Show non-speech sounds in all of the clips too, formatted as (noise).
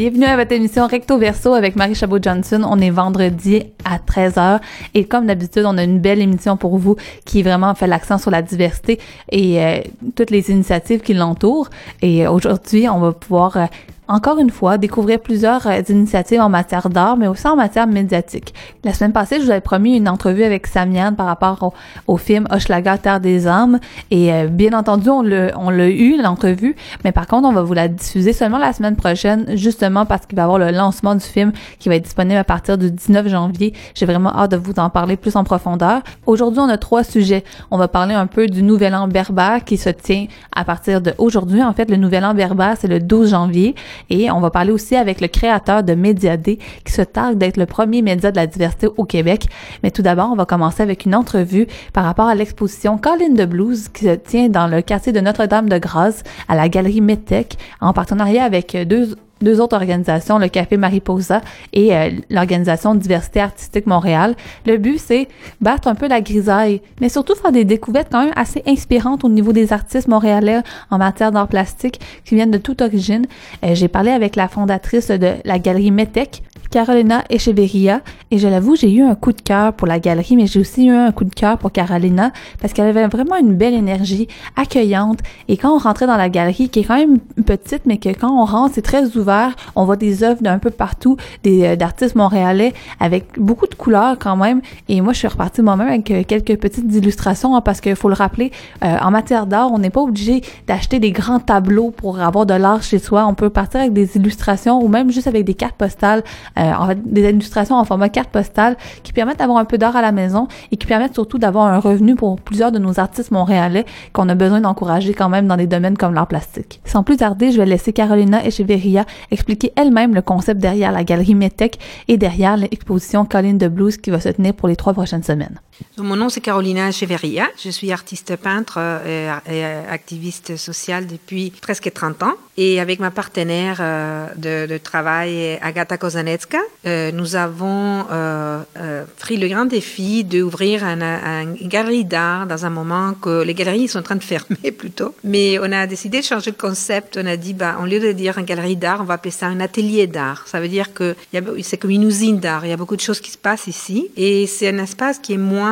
Bienvenue à votre émission Recto Verso avec Marie Chabot-Johnson. On est vendredi à 13h et comme d'habitude, on a une belle émission pour vous qui vraiment fait l'accent sur la diversité et euh, toutes les initiatives qui l'entourent. Et aujourd'hui, on va pouvoir euh, encore une fois, découvrir plusieurs euh, initiatives en matière d'art, mais aussi en matière médiatique. La semaine passée, je vous avais promis une entrevue avec Samian par rapport au, film Hochelaga, Terre des âmes, et bien entendu, on on l'a eu, l'entrevue, mais par contre, on va vous la diffuser seulement la semaine prochaine, justement parce qu'il va y avoir le lancement du film qui va être disponible à partir du 19 janvier. J'ai vraiment hâte de vous en parler plus en profondeur. Aujourd'hui, on a trois sujets. On va parler un peu du Nouvel An berbère qui se tient à partir de aujourd'hui. En fait, le Nouvel An berbère, c'est le 12 janvier. Et on va parler aussi avec le créateur de Médiadé qui se targue d'être le premier média de la diversité au Québec. Mais tout d'abord, on va commencer avec une entrevue par rapport à l'exposition Colin de Blues qui se tient dans le quartier de Notre-Dame-de-Grâce à la galerie Medtech en partenariat avec deux deux autres organisations, le Café Mariposa et euh, l'organisation Diversité artistique Montréal. Le but, c'est battre un peu la grisaille, mais surtout faire des découvertes quand même assez inspirantes au niveau des artistes montréalais en matière d'art plastique qui viennent de toute origine. Euh, j'ai parlé avec la fondatrice de la galerie Metec, Carolina Echeverria. Et je l'avoue, j'ai eu un coup de cœur pour la galerie, mais j'ai aussi eu un coup de cœur pour Carolina parce qu'elle avait vraiment une belle énergie accueillante. Et quand on rentrait dans la galerie, qui est quand même petite, mais que quand on rentre, c'est très ouvert, on voit des œuvres d'un peu partout, des euh, d'artistes montréalais avec beaucoup de couleurs quand même. Et moi, je suis repartie moi-même avec euh, quelques petites illustrations hein, parce qu'il faut le rappeler, euh, en matière d'art, on n'est pas obligé d'acheter des grands tableaux pour avoir de l'art chez soi. On peut partir avec des illustrations ou même juste avec des cartes postales euh, en fait, des illustrations en format carte postale qui permettent d'avoir un peu d'art à la maison et qui permettent surtout d'avoir un revenu pour plusieurs de nos artistes montréalais qu'on a besoin d'encourager quand même dans des domaines comme l'art plastique. Sans plus tarder, je vais laisser Carolina Echeverria expliquer elle-même le concept derrière la galerie Metec et derrière l'exposition Colline de Blues qui va se tenir pour les trois prochaines semaines. Mon nom c'est Carolina Echeverria. Je suis artiste peintre et, activiste sociale depuis presque 30 ans. Et avec ma partenaire euh, de, travail, Agatha Kozanetska, euh, nous avons euh, euh, pris le grand défi d'ouvrir un, une galerie d'art dans un moment que les galeries sont en train de fermer (laughs) plutôt. Mais on a décidé de changer de concept. On a dit, bah, au lieu de dire une galerie d'art, on va appeler ça un atelier d'art. Ça veut dire que c'est comme une usine d'art. Il y a beaucoup de choses qui se passent ici. Et c'est un espace qui est moins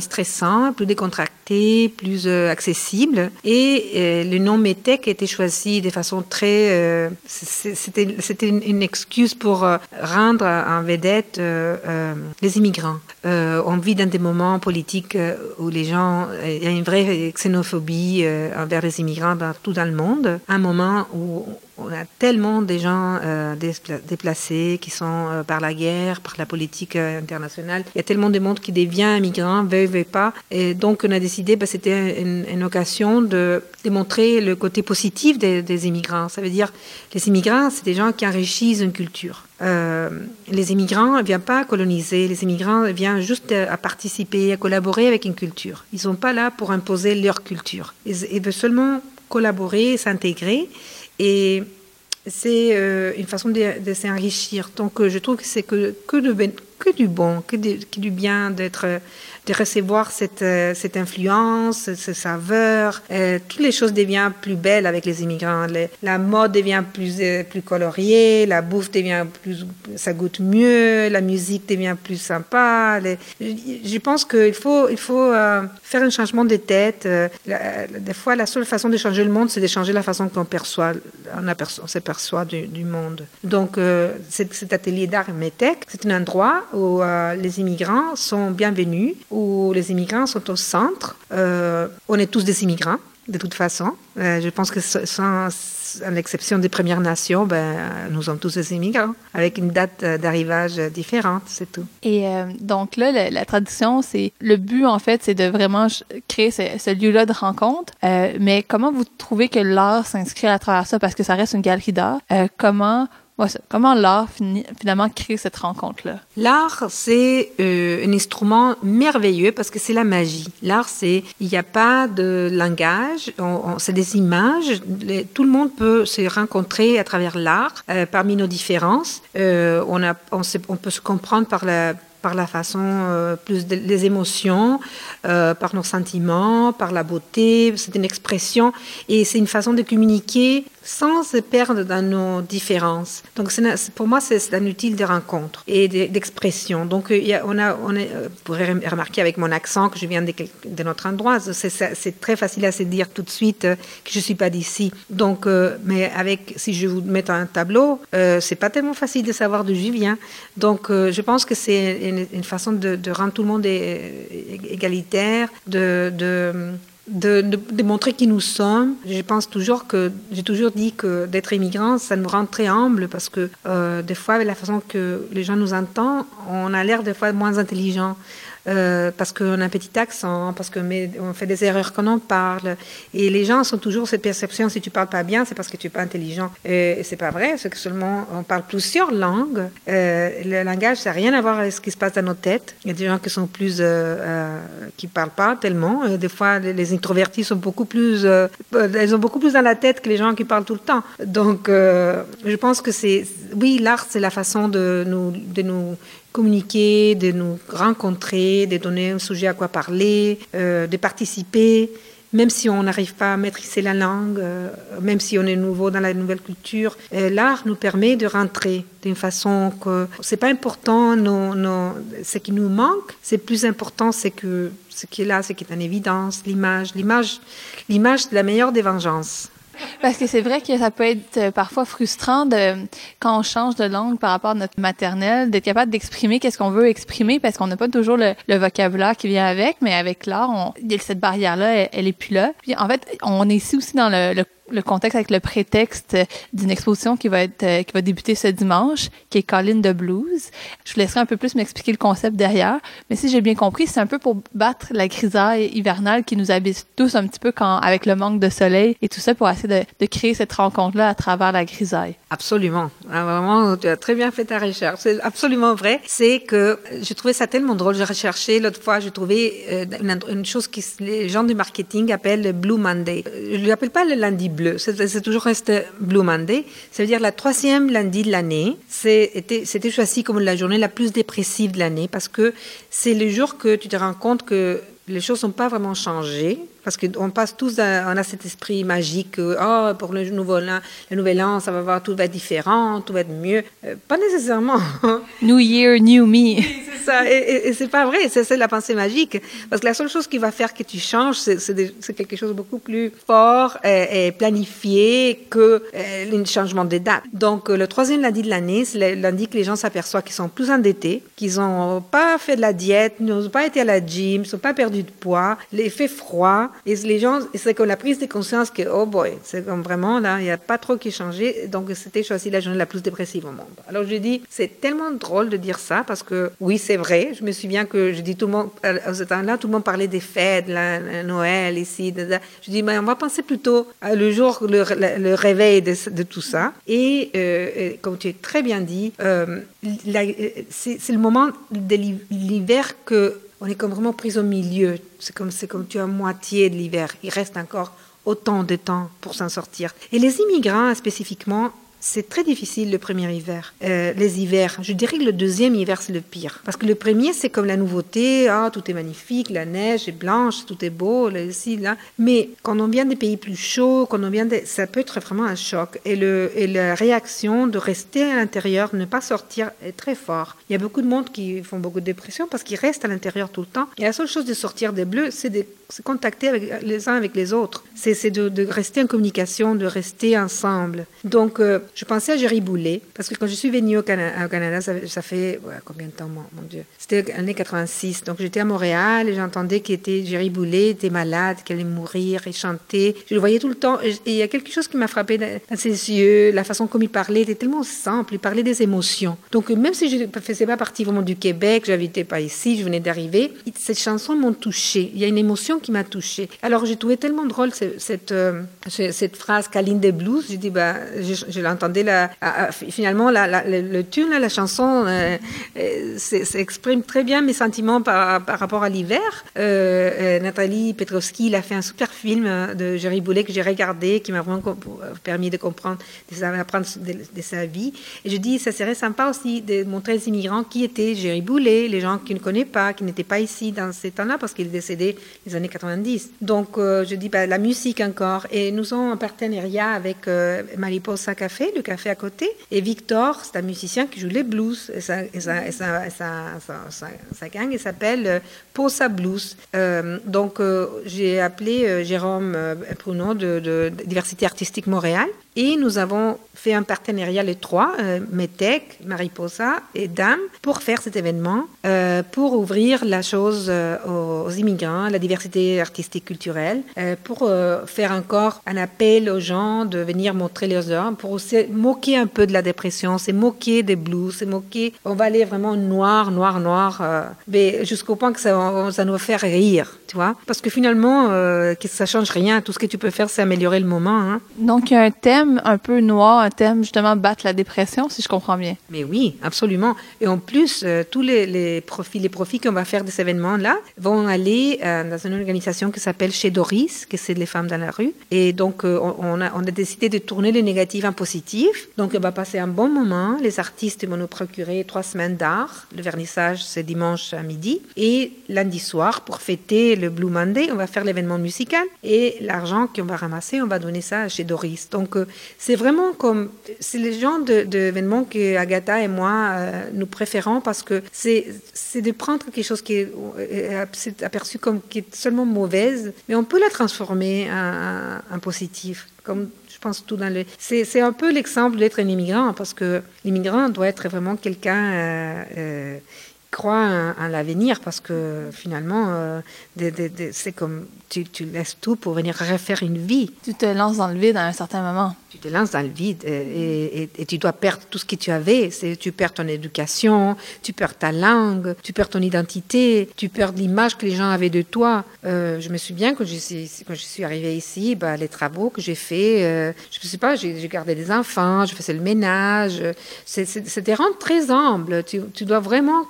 stressant, plus décontracté, plus accessible. Et le nom Metec a été choisi de façon très... C'était une, excuse pour rendre en vedette euh, euh, les immigrants. Euh, on vit dans des moments politiques où les gens, il y a une vraie xénophobie envers les immigrants dans, tout dans le monde. Un moment où on a tellement de gens euh, déplacés qui sont euh, par la guerre, par la politique euh, internationale. Il y a tellement de monde qui devient immigrant, veut, veut pas. Et donc, on a décidé, bah, c'était une, occasion de démontrer le côté positif des, immigrants. Ça veut dire, les immigrants, c'est des gens qui enrichissent une culture. les immigrants ne viennent pas coloniser, les immigrants viennent juste à participer, à collaborer avec une culture. Ils ne sont pas là pour imposer leur culture. ils veulent seulement collaborer, s'intégrer. Et c'est euh, une façon de, de s'enrichir. Donc, euh, je trouve que c'est que, que, que du bon, que, du bien d'être de recevoir cette, euh, influence, ce saveur. Euh, toutes les choses deviennent plus belles avec les immigrants. la mode devient plus, euh, plus coloriée, la bouffe devient plus, ça goûte mieux, la musique devient plus sympa. je pense qu'il faut, il faut faire un changement de tête. des fois, la seule façon de changer le monde, c'est de changer la façon qu'on perçoit, on, aperçoit, on se perçoit du, monde. Donc, cet, atelier d'art Metec, c'est un endroit où les immigrants sont bienvenus, où les immigrants sont au centre. Euh, on est tous des immigrants, de toute façon. Euh, je pense que sans, à l'exception des Premières Nations, ben, nous sommes tous des immigrants, avec une date d'arrivage différente, c'est tout. Et euh, donc là, la, la tradition, c'est le but, en fait, c'est de vraiment créer ce, ce lieu-là de rencontre. mais comment vous trouvez que l'art s'inscrit à travers ça? Parce que ça reste une galerie d'art. comment comment l'art finalement crée cette rencontre-là? L'art, c'est euh, un instrument merveilleux parce que c'est la magie. L'art, c'est, il n'y a pas de langage, c'est des images. tout le monde peut se rencontrer à travers l'art, euh, parmi nos différences. Euh, on, peut se comprendre par la façon, plus des émotions, par nos sentiments, par la beauté. C'est une expression et c'est une façon de communiquer sans se perdre dans nos différences. Donc, pour moi, c'est un outil de rencontre et d'expression. Donc, a, on a, on est, vous pourrez remarquer avec mon accent que je viens de, notre endroit, c'est très facile à se dire tout de suite euh, que je suis pas d'ici. Donc, euh, mais avec, si je vous mets un tableau, euh, c'est pas tellement facile de savoir d'où je viens. Donc, je pense que c'est une, façon de, rendre tout le monde égalitaire, de de, de, montrer qui nous sommes. Je pense toujours que, j'ai toujours dit que d'être immigrant, ça nous rend très humble parce que euh, des fois, avec la façon que les gens nous entendent, on a l'air des fois moins intelligent. Euh, parce qu'on a un petit accent, parce qu'on on fait des erreurs quand on parle. Et les gens sont toujours cette perception, si tu parles pas bien, c'est parce que tu es pas intelligent. Et, c'est pas vrai, c'est que seulement on parle plusieurs langues. Euh, le langage, ça n'a rien à voir avec ce qui se passe dans nos têtes. Il y a des gens qui sont plus, euh, euh qui parlent pas tellement. des fois, les, introvertis sont beaucoup plus, elles ont beaucoup plus dans la tête que les gens qui parlent tout le temps. Donc, je pense que c'est, oui, l'art, c'est la façon de nous, de nous communiquer, de nous rencontrer, de donner un sujet à quoi parler, euh, de participer, même si on n'arrive pas à maîtriser la langue, euh, même si on est nouveau dans la nouvelle culture. Euh, l'art nous permet de rentrer d'une façon que c'est pas important non, non, ce qui nous manque, c'est plus important, c'est que ce qui est là, ce qui est en évidence, l'image, l'image, l'image de la meilleure des vengeances. Parce que c'est vrai que ça peut être euh, parfois frustrant de, quand on change de langue par rapport à notre maternelle, d'être capable d'exprimer qu'est-ce qu'on veut exprimer parce qu'on n'a pas toujours le, vocabulaire qui vient avec, mais avec l'art, cette barrière-là, elle, est plus là. Puis en fait, on est ici aussi dans le, le le contexte avec le prétexte d'une exposition qui va être euh, qui va débuter ce dimanche, qui est Colline de Blues. Je vous laisserai un peu plus m'expliquer le concept derrière, mais si j'ai bien compris, c'est un peu pour battre la grisaille hivernale qui nous habite tous un petit peu quand avec le manque de soleil et tout ça pour essayer de, créer cette rencontre-là à travers la grisaille. Absolument. Ah, vraiment, tu as très bien fait ta recherche. C'est absolument vrai. C'est que j'ai trouvé ça tellement drôle. J'ai recherché l'autre fois, j'ai trouvé euh, une, chose que les gens du marketing appellent le Blue Monday. Je ne l'appelle pas le lundi bleu c'est toujours resté Blue Monday. Ça veut dire la troisième lundi de l'année. C'était choisi comme la journée la plus dépressive de l'année parce que c'est le jour que tu te rends compte que les choses n'ont pas vraiment changé parce qu'on passe tous, à, on a cet esprit magique, oh, pour le nouvel an, le nouvel an, ça va voir, tout va être différent, tout va être mieux. Euh, pas nécessairement. (laughs) New Year, New Me. c'est ça, et, et, c'est pas vrai, c'est la pensée magique. Parce que la seule chose qui va faire que tu changes, c'est quelque chose de beaucoup plus fort et, planifié que euh, le changement des dates. Donc, euh, le troisième lundi de l'année, c'est lundi que les gens s'aperçoivent qu'ils sont plus endettés, qu'ils n'ont pas fait de la diète, n'ont pas été à la gym, n'ont pas perdu de poids, l'effet froid, et les gens, c'est comme la prise de conscience que, oh boy, c'est comme vraiment là, il n'y a pas trop qui changé. Donc, c'était choisi la journée la plus dépressive au monde. Alors, je dis, c'est tellement drôle de dire ça parce que, oui, c'est vrai. Je me souviens que je dis tout le monde, à ce temps-là, tout le monde parlait des fêtes, la, Noël ici. Je dis, mais on va penser plutôt à le jour, le, réveil de, tout ça. Et, euh, comme tu as très bien dit, euh, c'est le moment de l'hiver que on est comme vraiment pris au milieu. C'est comme, c'est comme tu as moitié de l'hiver. Il reste encore autant de temps pour s'en sortir. Et les immigrants spécifiquement, c'est très difficile le premier hiver. Euh, les hivers, je dirais que le deuxième hiver, c'est le pire. Parce que le premier, c'est comme la nouveauté, ah, tout est magnifique, la neige est blanche, tout est beau, là, ici. Mais quand on vient des pays plus chauds, quand on vient ça peut être vraiment un choc. Et, la réaction de rester à l'intérieur, ne pas sortir, est très fort. Il y a beaucoup de monde qui font beaucoup de dépression parce qu'ils restent à l'intérieur tout le temps. Et la seule chose de sortir des bleus, c'est de se contacter les uns avec les autres. C'est de, de, rester en communication, de rester ensemble. Donc, euh, je pensais à Jerry Boulet, parce que quand je suis venue au, Canada, ça, fait combien de temps, mon, Dieu? C'était l'année 86. Donc j'étais à Montréal et j'entendais qu'il Jerry Boulet était malade, qu'il allait mourir, et chantait. Je le voyais tout le temps. Et il y a quelque chose qui m'a frappé dans ses yeux, la façon comme il parlait était tellement simple. Il parlait des émotions. Donc même si je ne faisais pas partie vraiment du Québec, je n'habitais pas ici, je venais d'arriver, ces chansons m'ont touchée. Il y a une émotion qui m'a touchée. Alors j'ai trouvé tellement drôle cette, cette, euh, cette phrase Kaline des Blues. J'ai dit, bah, je, je l'ai entendez ah, ah, finalement la, le, tune, la chanson euh, euh s'exprime très bien mes sentiments par, rapport à l'hiver. Euh, Nathalie Petrovski, il a fait un super film de Jerry Boulet que j'ai regardé, qui m'a vraiment permis de comprendre, d'apprendre de, de, sa vie. Et je dis, ça serait sympa aussi de montrer aux immigrants qui était Jerry Boulet, les gens qui ne connaissent pas, qui n'étaient pas ici dans ces temps-là, parce qu'il est décédé les années 90. Donc, je dis, bah, la musique encore. Et nous avons un partenariat avec euh, Mariposa Café, le café à côté. Et Victor, c'est un musicien qui joue les blues. Et sa, gang, il s'appelle euh, Posa Blues. Euh, donc, j'ai appelé Jérôme Pruneau de, de Diversité Artistique Montréal et nous avons fait un partenariat, les trois, euh, Metec, Mariposa et Dame, pour faire cet événement, euh, pour ouvrir la chose euh, aux, immigrants, la diversité artistique culturelle, euh, pour euh, faire encore un appel aux gens de venir montrer leurs œuvres, pour aussi moquer un peu de la dépression, c'est moquer des blues, c'est moquer, on va aller vraiment noir, noir, noir, mais jusqu'au point que ça, ça nous va faire rire, tu vois, parce que finalement, que ça change rien, tout ce que tu peux faire, c'est améliorer le moment. Hein. Donc, il y a un thème un peu noir, un thème justement battre la dépression, si je comprends bien. Mais oui, absolument. Et en plus, euh, tous les, profits, les profits qu'on va faire de ces événements-là vont aller euh, dans une organisation qui s'appelle Chez Doris, que c'est les femmes dans la rue. Et donc, euh, on, a, on, a, décidé de tourner le négatif en positif. Donc, on va passer un bon moment. Les artistes vont nous procurer trois semaines d'art. Le vernissage, c'est dimanche à midi. Et lundi soir, pour fêter le Blue Monday, on va faire l'événement musical. Et l'argent qu'on va ramasser, on va donner ça chez Doris. Donc, c'est vraiment comme, c'est les genres d'événements que Agatha et moi euh, nous préférons parce que c'est, de prendre quelque chose qui est, euh, aperçu comme qui est seulement mauvaise, mais on peut la transformer en, positif. Comme pense tout dans le. C'est, un peu l'exemple d'être un immigrant parce que l'immigrant doit être vraiment quelqu'un. Euh, euh croit en, l'avenir parce que finalement, euh, c'est comme tu, tu, laisses tout pour venir refaire une vie. Tu te lances dans le vide à un certain moment. Tu te lances dans le vide et, et, tu dois perdre tout ce que tu avais. Tu perds ton éducation, tu perds ta langue, tu perds ton identité, tu perds l'image que les gens avaient de toi. Euh, je me souviens quand je suis, quand je suis arrivée ici, bah, les travaux que j'ai faits, euh, je ne sais pas, j'ai gardé des enfants, je faisais le ménage. C'était vraiment très humble. Tu, dois vraiment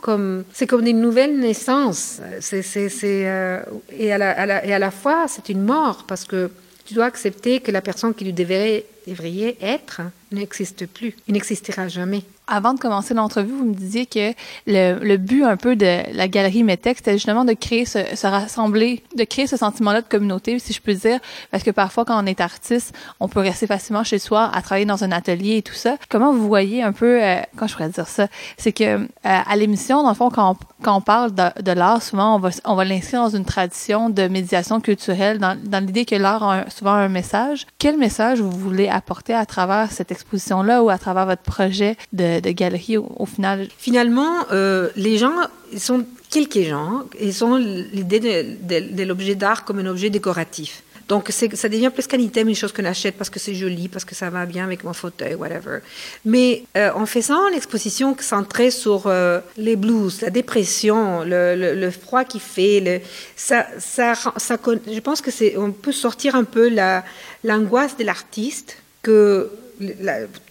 c'est comme une nouvelle naissance. C'est, euh, et, à la, et à la fois, c'est une mort parce que tu dois accepter que la personne qui lui devrait, devrait être n'existe plus. Il n'existera jamais. Avant de commencer l'entrevue, vous me disiez que le, but un peu de la galerie Metex, c'était justement de créer ce, ce, rassembler, de créer ce sentiment-là de communauté, si je peux dire, parce que parfois quand on est artiste, on peut rester facilement chez soi à travailler dans un atelier et tout ça. Comment vous voyez un peu, euh, quand je pourrais dire ça, c'est que euh, à l'émission, dans le fond, quand on, quand on parle de, l'art, souvent on va, on va l'inscrire dans une tradition de médiation culturelle, dans, l'idée que l'art a souvent un message. Quel message vous voulez apporter à travers cette exposition-là ou à travers votre projet de, galerie au, final? Finalement, euh, les gens sont quelques gens, ils ont l'idée de l'objet d'art comme un objet décoratif. Donc, ça devient plus qu'un item, une chose qu'on achète parce que c'est joli, parce que ça va bien avec mon fauteuil, whatever. Mais euh, en faisant l'exposition centrée sur euh, les blues, la dépression, le, froid qui fait, ça, je pense que c'est, on peut sortir un peu la, l'angoisse de l'artiste que je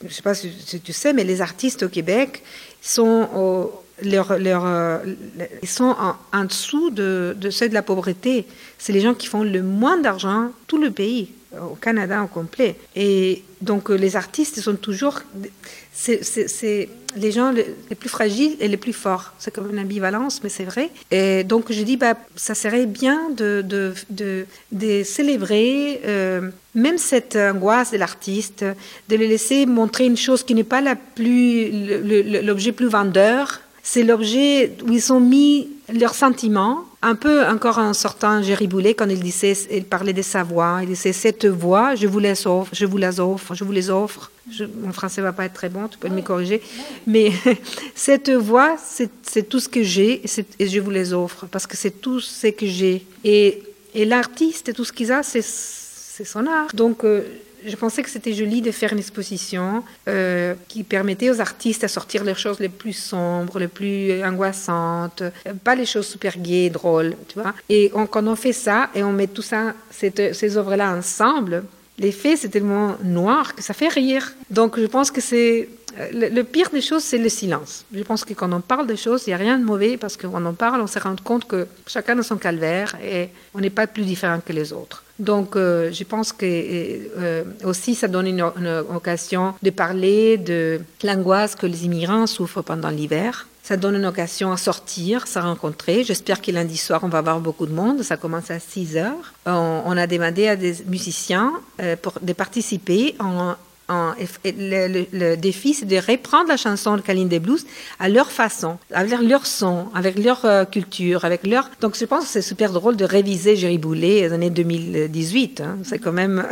ne sais pas si, tu sais, mais les artistes au Québec sont au, euh, ils sont en, dessous de, ceux de la pauvreté. C'est les gens qui font le moins d'argent tout le pays, au Canada en complet. Et donc euh, les artistes sont toujours, c'est les gens les plus fragiles et les plus forts. C'est comme une ambivalence, mais c'est vrai. Et donc je dis, bah, ça serait bien de, célébrer euh, même cette angoisse de l'artiste, de le laisser montrer une chose qui n'est pas l'objet plus vendeur. C'est l'objet où ils ont mis leurs sentiments, un peu encore en sortant Jerry Boulet quand il disait, il parlait de sa voix, il disait cette voix, je vous la offre, je vous la offre, je vous les offre. Mon français va pas être très bon, tu peux me corriger, mais (laughs) cette voix, c'est tout ce que j'ai et, je vous les offre parce que c'est tout ce que j'ai. Et, et l'artiste tout ce qu'il a, c'est son art. Donc euh, je pensais que c'était joli de faire une exposition euh, qui permettait aux artistes à sortir les choses les plus sombres, les plus angoissantes, pas les choses super gaies, drôles, tu vois. Et quand on fait ça et on met tout ça, ces œuvres-là ensemble, les faits, c'est tellement noir que ça fait rire. Donc je pense que c'est euh, le, pire des choses, c'est le silence. Je pense que quand on parle des choses, il n'y a rien de mauvais parce que quand on parle, on se rend compte que chacun a son calvaire et on n'est pas plus différent que les autres. Donc, euh, je pense que euh, aussi, ça donne une, occasion de parler de l'angoisse que les immigrants souffrent pendant l'hiver. Ça donne une occasion à sortir, à rencontrer. J'espère que lundi soir, on va avoir beaucoup de monde. Ça commence à 6 heures. On, a demandé à des musiciens pour, de participer en le, défi, c'est de reprendre la chanson de Kaline des Blues à leur façon, avec leur son, avec leur euh, culture, avec leur. Donc, je pense que c'est super drôle de réviser Jerry Boulet les années 2018. Hein. C'est quand même.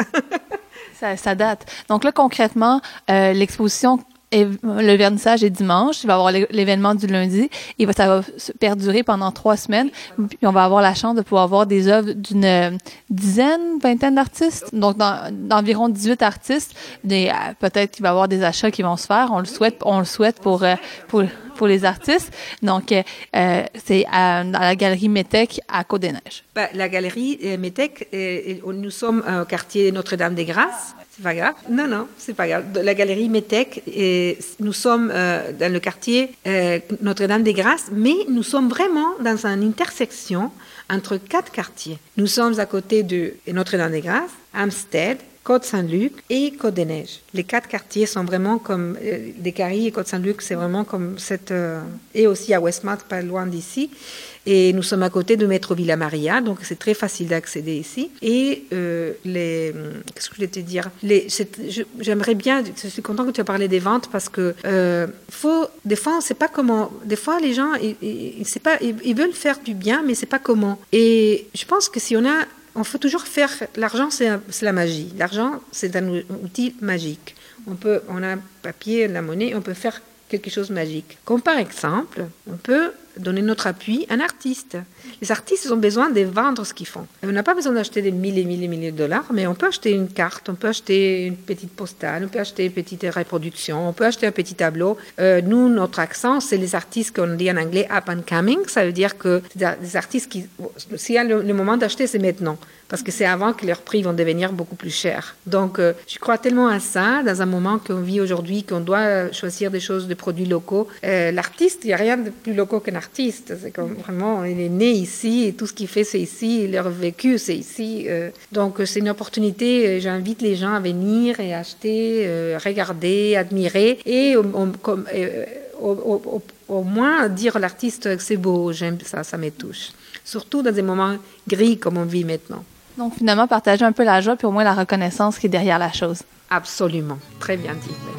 ça, ça, date. Donc là, concrètement, euh, l'exposition et le vernissage est dimanche. Il va y avoir l'événement du lundi. Va, ça va perdurer pendant trois semaines. Puis on va avoir la chance de pouvoir voir des œuvres d'une euh, dizaine, vingtaine d'artistes. Donc, d'environ 18 artistes. Euh, peut-être qu'il va y avoir des achats qui vont se faire. On le souhaite, on le souhaite pour, euh, pour, pour les artistes. Donc, euh, c'est à, la galerie Métec à Côte-des-Neiges. Ben, la galerie Métec, nous sommes au quartier Notre-Dame-des-Grâces. C'est pas grave. Non, non, c'est pas grave. La galerie Métec, nous sommes euh, dans le quartier euh, Notre-Dame-des-Grâces, mais nous sommes vraiment dans une intersection entre quatre quartiers. Nous sommes à côté de Notre-Dame-des-Grâces, Amstead, Côte-Saint-Luc et Côte-des-Neiges. Les quatre quartiers sont vraiment comme euh, des Caries et Côte-Saint-Luc, c'est vraiment comme cette et aussi à Westmount, pas loin d'ici. Et nous sommes à côté de Métro Villa Maria, donc c'est très facile d'accéder ici. Et euh, les, qu'est-ce que je voulais te dire? J'aimerais bien, je suis content que tu aies parlé des ventes parce que euh, faut, des fois, on sait pas comment. Des fois, les gens, ils, ils, pas, ils, veulent faire du bien, mais c'est pas comment. Et je pense que si on a on faut toujours faire. L'argent, c'est la magie. L'argent, c'est un outil magique. On peut, on a papier, la monnaie, on peut faire quelque chose de magique. Comme par exemple, on peut donner notre appui à un artiste. Les artistes ont besoin de vendre ce qu'ils font. On n'a pas besoin d'acheter des milliers et milliers et milliers de dollars, mais on peut acheter une carte, on peut acheter une petite postale, on peut acheter une petite reproduction, on peut acheter un petit tableau. Euh, nous, notre accent, c'est les artistes qu'on dit en anglais up and coming. Ça veut dire que des artistes qui, s'il y a le moment d'acheter, c'est maintenant parce que c'est avant que leurs prix vont devenir beaucoup plus chers. Donc, euh, je crois tellement à ça, dans un moment qu'on vit aujourd'hui, qu'on doit choisir des choses, des produits locaux. Euh, l'artiste, il n'y a rien de plus local qu'un artiste. C'est comme vraiment, il est né ici et tout ce qu'il fait, c'est ici. Leur vécu, c'est ici. Euh. donc, c'est une opportunité. J'invite les gens à venir et acheter, regarder, admirer et comme, au, au, moins dire à l'artiste que c'est beau, j'aime ça, ça me touche. Surtout dans des moments gris comme on vit maintenant. Donc finalement, partager un peu la joie puis au moins la reconnaissance qui est derrière la chose. Absolument. Très bien dit.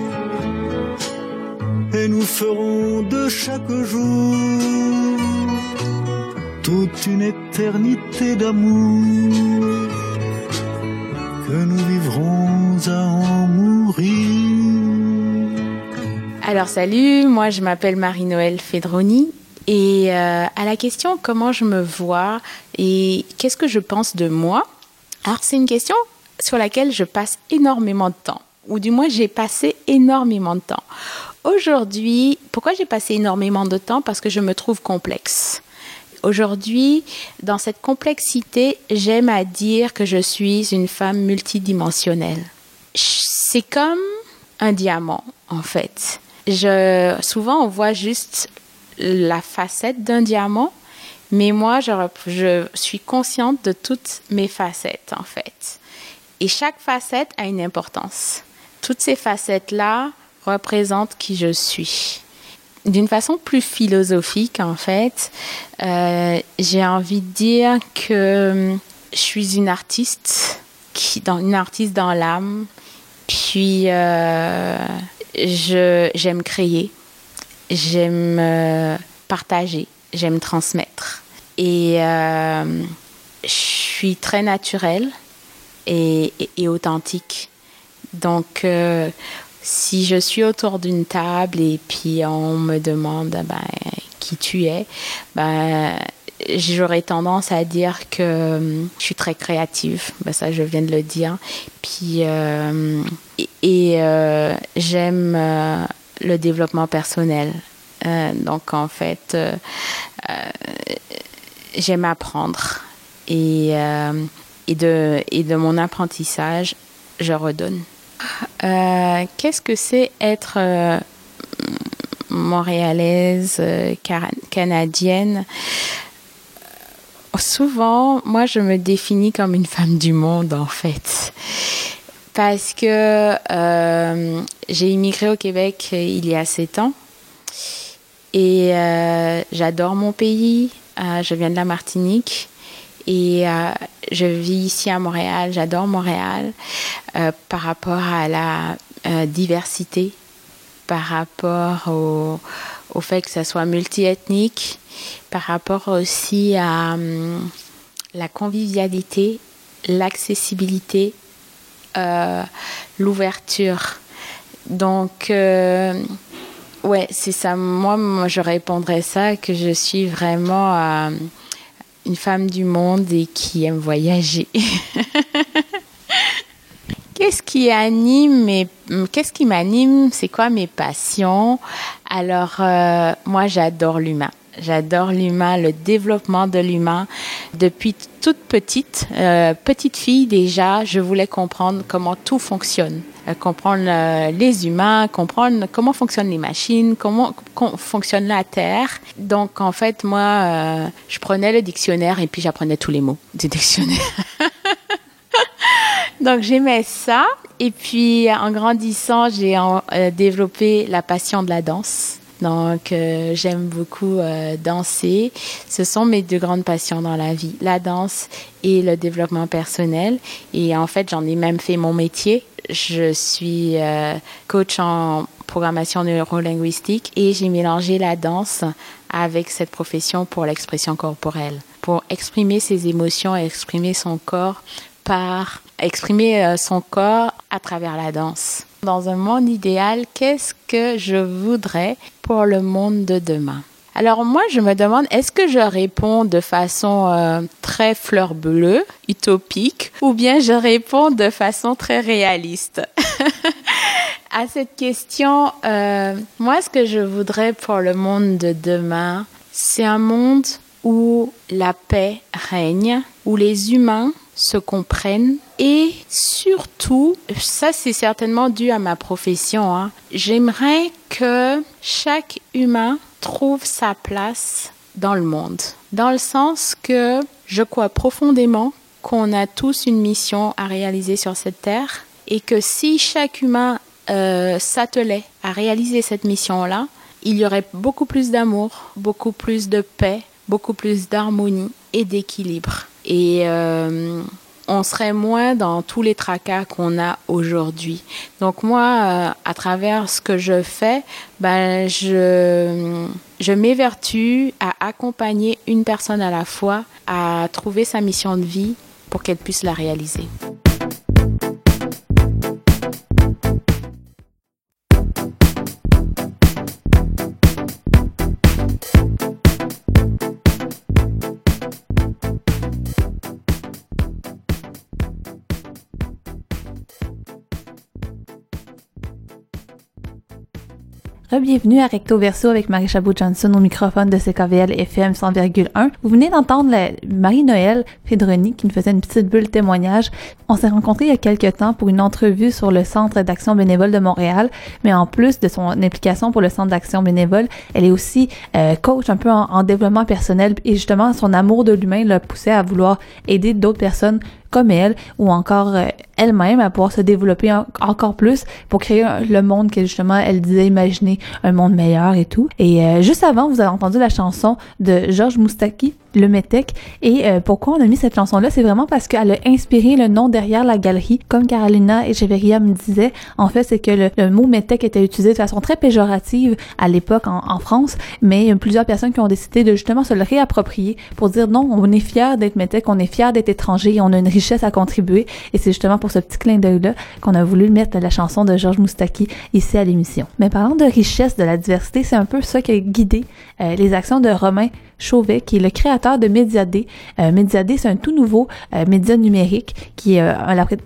Et nous ferons de chaque jour toute une éternité d'amour que nous vivrons à en mourir. Alors salut, moi je m'appelle Marie-Noël Fedroni et euh, à la question comment je me vois? et qu'est-ce que je pense de moi, alors c'est une question sur laquelle je passe énormément de temps, ou du moins j'ai passé énormément de temps. Aujourd'hui, pourquoi j'ai passé énormément de temps? Parce que je me trouve complexe. Aujourd'hui, dans cette complexité, j'aime à dire que je suis une femme multidimensionnelle. C'est comme un diamant, en fait. Souvent, on voit juste la facette d'un diamant, mais moi, je suis consciente de toutes mes facettes, en fait. Et chaque facette a une importance. Toutes ces facettes-là représentent qui je suis. D'une façon plus philosophique, en fait, euh, j'ai envie de dire que je suis une artiste, dans, une artiste dans l'âme, puis euh, j'aime créer, j'aime euh, partager, j'aime transmettre. Et euh, je suis très naturelle et, et, authentique. Donc, euh, si je suis autour d'une table et puis on me demande ben, qui tu es, ben, j'aurais tendance à dire que je suis très créative. Ben, ça, je viens de le dire. Puis, euh, et, euh, j'aime euh, le développement personnel. Donc, en fait, j'aime apprendre. Et, et, de, et de mon apprentissage, je redonne. Euh, Qu'est-ce que c'est être euh, montréalaise, euh, canadienne? Souvent, moi, je me définis comme une femme du monde, en fait. Parce que j'ai immigré au Québec il y a sept ans. Et j'adore mon pays. je viens de la Martinique. Et euh, je vis ici à Montréal, j'adore Montréal euh, par rapport à la euh, diversité, par rapport au, au, fait que ça soit multiethnique, par rapport aussi à um, la convivialité, l'accessibilité, l'ouverture. Donc, ouais, c'est ça. Moi, moi, je répondrais ça, que je suis vraiment une femme du monde et qui aime voyager. (laughs) qu'est-ce qui anime m'anime? C'est quoi mes passions? Alors euh, moi j'adore l'humain. J'adore l'humain, le développement de l'humain. Depuis toute petite, euh, petite fille déjà, je voulais comprendre comment tout fonctionne, euh, comprendre euh, les humains, comprendre comment fonctionnent les machines, comment, fonctionne la Terre. Donc en fait, moi, euh, je prenais le dictionnaire et puis j'apprenais tous les mots du dictionnaire. (laughs) Donc j'aimais ça. Et puis en grandissant, j'ai euh, développé la passion de la danse. Donc, euh, j'aime beaucoup euh, danser. Ce sont mes deux grandes passions dans la vie, la danse et le développement personnel. Et en fait, j'en ai même fait mon métier. Je suis euh, coach en programmation neurolinguistique et j'ai mélangé la danse avec cette profession pour l'expression corporelle, pour exprimer ses émotions et exprimer son corps par exprimer son corps à travers la danse. Dans un monde idéal, qu'est-ce que je voudrais pour le monde de demain? Alors moi, je me demande, est-ce que je réponds de façon euh, très fleur bleue, utopique, ou bien je réponds de façon très réaliste? (laughs) À cette question, euh, moi, ce que je voudrais pour le monde de demain, c'est un monde où la paix règne, où les humains se comprennent et surtout, ça c'est certainement dû à ma profession, hein, j'aimerais que chaque humain trouve sa place dans le monde. Dans le sens que je crois profondément qu'on a tous une mission à réaliser sur cette terre et que si chaque humain euh, s'attelait à réaliser cette mission-là, il y aurait beaucoup plus d'amour, beaucoup plus de paix, beaucoup plus d'harmonie et d'équilibre. Et euh, on serait moins dans tous les tracas qu'on a aujourd'hui. Donc moi, euh, à travers ce que je fais, ben je je m'évertue à accompagner une personne à la fois à trouver sa mission de vie pour qu'elle puisse la réaliser. Bienvenue à Recto Verso avec Marie Chabot-Johnson au microphone de CKVL FM 100,1. Vous venez d'entendre Marie-Noël Fédroni qui nous faisait une petite bulle témoignage. On s'est rencontrés il y a quelques temps pour une entrevue sur le Centre d'action bénévole de Montréal, mais en plus de son implication pour le Centre d'action bénévole, elle est aussi euh, coach un peu en, en développement personnel et justement son amour de l'humain l'a poussé à vouloir aider d'autres personnes comme elle ou encore euh, elle-même à pouvoir se développer encore plus pour créer le monde que justement elle disait imaginer un monde meilleur et tout. Et euh, juste avant, vous avez entendu la chanson de Georges Moustaki le Metec. Et euh, pourquoi on a mis cette chanson-là, c'est vraiment parce qu'elle a inspiré le nom derrière la galerie. Comme Carolina Echeverria me disait, en fait, c'est que le, mot Metec était utilisé de façon très péjorative à l'époque en, en, France, mais plusieurs personnes qui ont décidé de justement se le réapproprier pour dire non, on est fier d'être Metec, on est fier d'être étranger, on a une richesse à contribuer. Et c'est justement pour ce petit clin d'œil-là qu'on a voulu mettre la chanson de Georges Moustaki ici à l'émission. Mais parlant de richesse, de la diversité, c'est un peu ça qui a guidé euh, les actions de Romain Chauvet, qui est le créateur de Mediadé. Euh, Mediadé, c'est un tout nouveau euh, média numérique qui euh,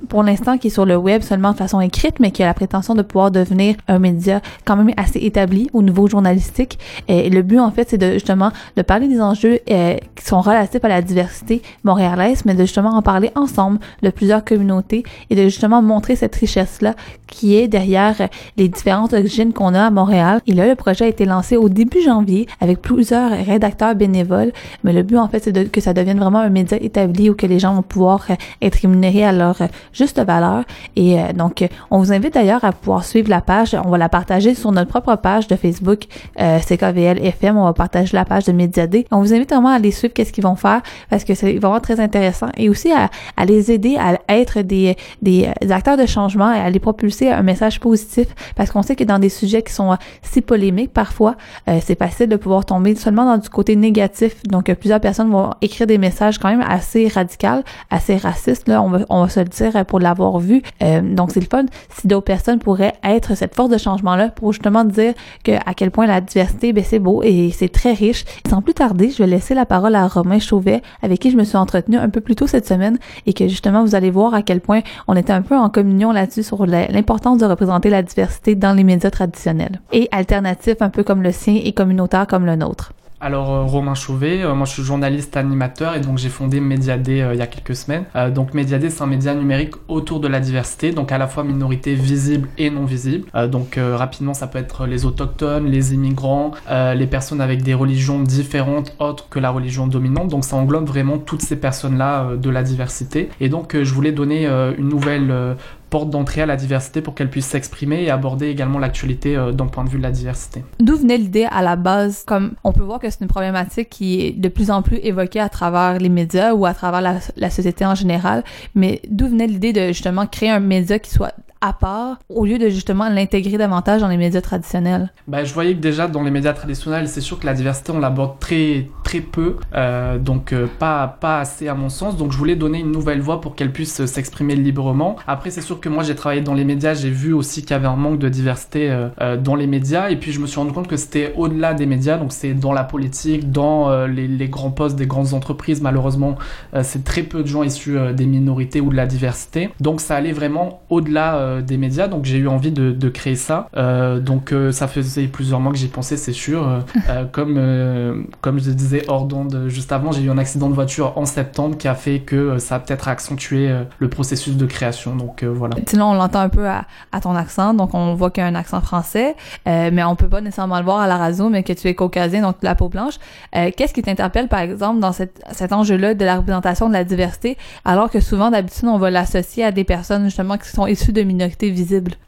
pour l'instant qui est sur le web seulement de façon écrite, mais qui a la prétention de pouvoir devenir un média quand même assez établi au niveau journalistique. Et le but, en fait, c'est de justement de parler des enjeux euh, qui sont relatifs à la diversité montréalaise, mais de justement en parler ensemble de plusieurs communautés et de justement montrer cette richesse-là qui est derrière les différentes origines qu'on a à Montréal. Et là, le projet a été lancé au début janvier avec plusieurs rédacteurs bénévoles, mais le but en fait c'est que ça devienne vraiment un média établi où que les gens vont pouvoir euh, être rémunérés à leur euh, juste valeur. Et euh, donc, on vous invite d'ailleurs à pouvoir suivre la page. On va la partager sur notre propre page de Facebook CKVL FM. On va partager la page de Mediadé. On vous invite vraiment à les suivre, qu'est-ce qu'ils vont faire, parce que c'est vraiment très intéressant. Et aussi à, à les aider à être des, des acteurs de changement et à les propulser à un message positif, parce qu'on sait que dans des sujets qui sont si polémiques, parfois, c'est facile de pouvoir tomber seulement dans du côté négatif. Donc, plusieurs personnes vont écrire des messages quand même assez radicaux, assez racistes, là, on va, on va se le dire pour l'avoir vu. Euh, donc, c'est le fun si d'autres personnes pourraient être cette force de changement-là pour justement dire que à quel point la diversité, ben, c'est beau et c'est très riche. Sans plus tarder, je vais laisser la parole à Romain Chauvet, avec qui je me suis entretenue un peu plus tôt cette semaine et que justement, vous allez voir à quel point on était un peu en communion là-dessus sur l'importance de représenter la diversité dans les médias traditionnels et alternatifs un peu comme le sien et communautaire comme le nôtre. Alors euh, Romain Chauvet, euh, moi je suis journaliste animateur et donc j'ai fondé Mediadé euh, il y a quelques semaines. donc Mediadé c'est un média numérique autour de la diversité, donc à la fois minorité visible et non visible. donc rapidement ça peut être les autochtones, les immigrants, les personnes avec des religions différentes autres que la religion dominante. Donc ça englobe vraiment toutes ces personnes-là de la diversité. Et donc je voulais donner une nouvelle porte d'entrée à la diversité pour qu'elle puisse s'exprimer et aborder également l'actualité euh, d'un point de vue de la diversité. D'où venait l'idée à la base? Comme on peut voir que c'est une problématique qui est de plus en plus évoquée à travers les médias ou à travers la, la société en général, mais d'où venait l'idée de justement créer un média qui soit à part au lieu de justement l'intégrer davantage dans les médias traditionnels? Ben, je voyais que déjà dans les médias traditionnels, c'est sûr que la diversité, on l'aborde très, très peu, euh, donc euh, pas, pas assez à mon sens. Donc je voulais donner une nouvelle voix pour qu'elle puisse s'exprimer librement. Après, c'est sûr que moi, j'ai travaillé dans les médias, j'ai vu aussi qu'il y avait un manque de diversité euh, dans les médias, et puis je me suis rendu compte que c'était au-delà des médias, donc c'est dans la politique, dans les, les, grands postes des grandes entreprises. Malheureusement, c'est très peu de gens issus des minorités ou de la diversité. Donc ça allait vraiment au-delà euh, des médias, donc j'ai eu envie de, créer ça. Euh, donc euh, ça faisait plusieurs mois que j'y pensais, c'est sûr. (laughs) comme, comme je disais hors d'onde juste avant, j'ai eu un accident de voiture en septembre qui a fait que ça a peut-être accentué le processus de création. Donc voilà. Sinon, on l'entend un peu à, ton accent, donc on voit qu'il y a un accent français, mais on peut pas nécessairement le voir à la radio, mais que tu es caucasien, donc la peau blanche. Qu'est-ce qui t'interpelle, par exemple, dans cet enjeu-là de la représentation de la diversité, alors que souvent, d'habitude, on va l'associer à des personnes justement qui sont issues de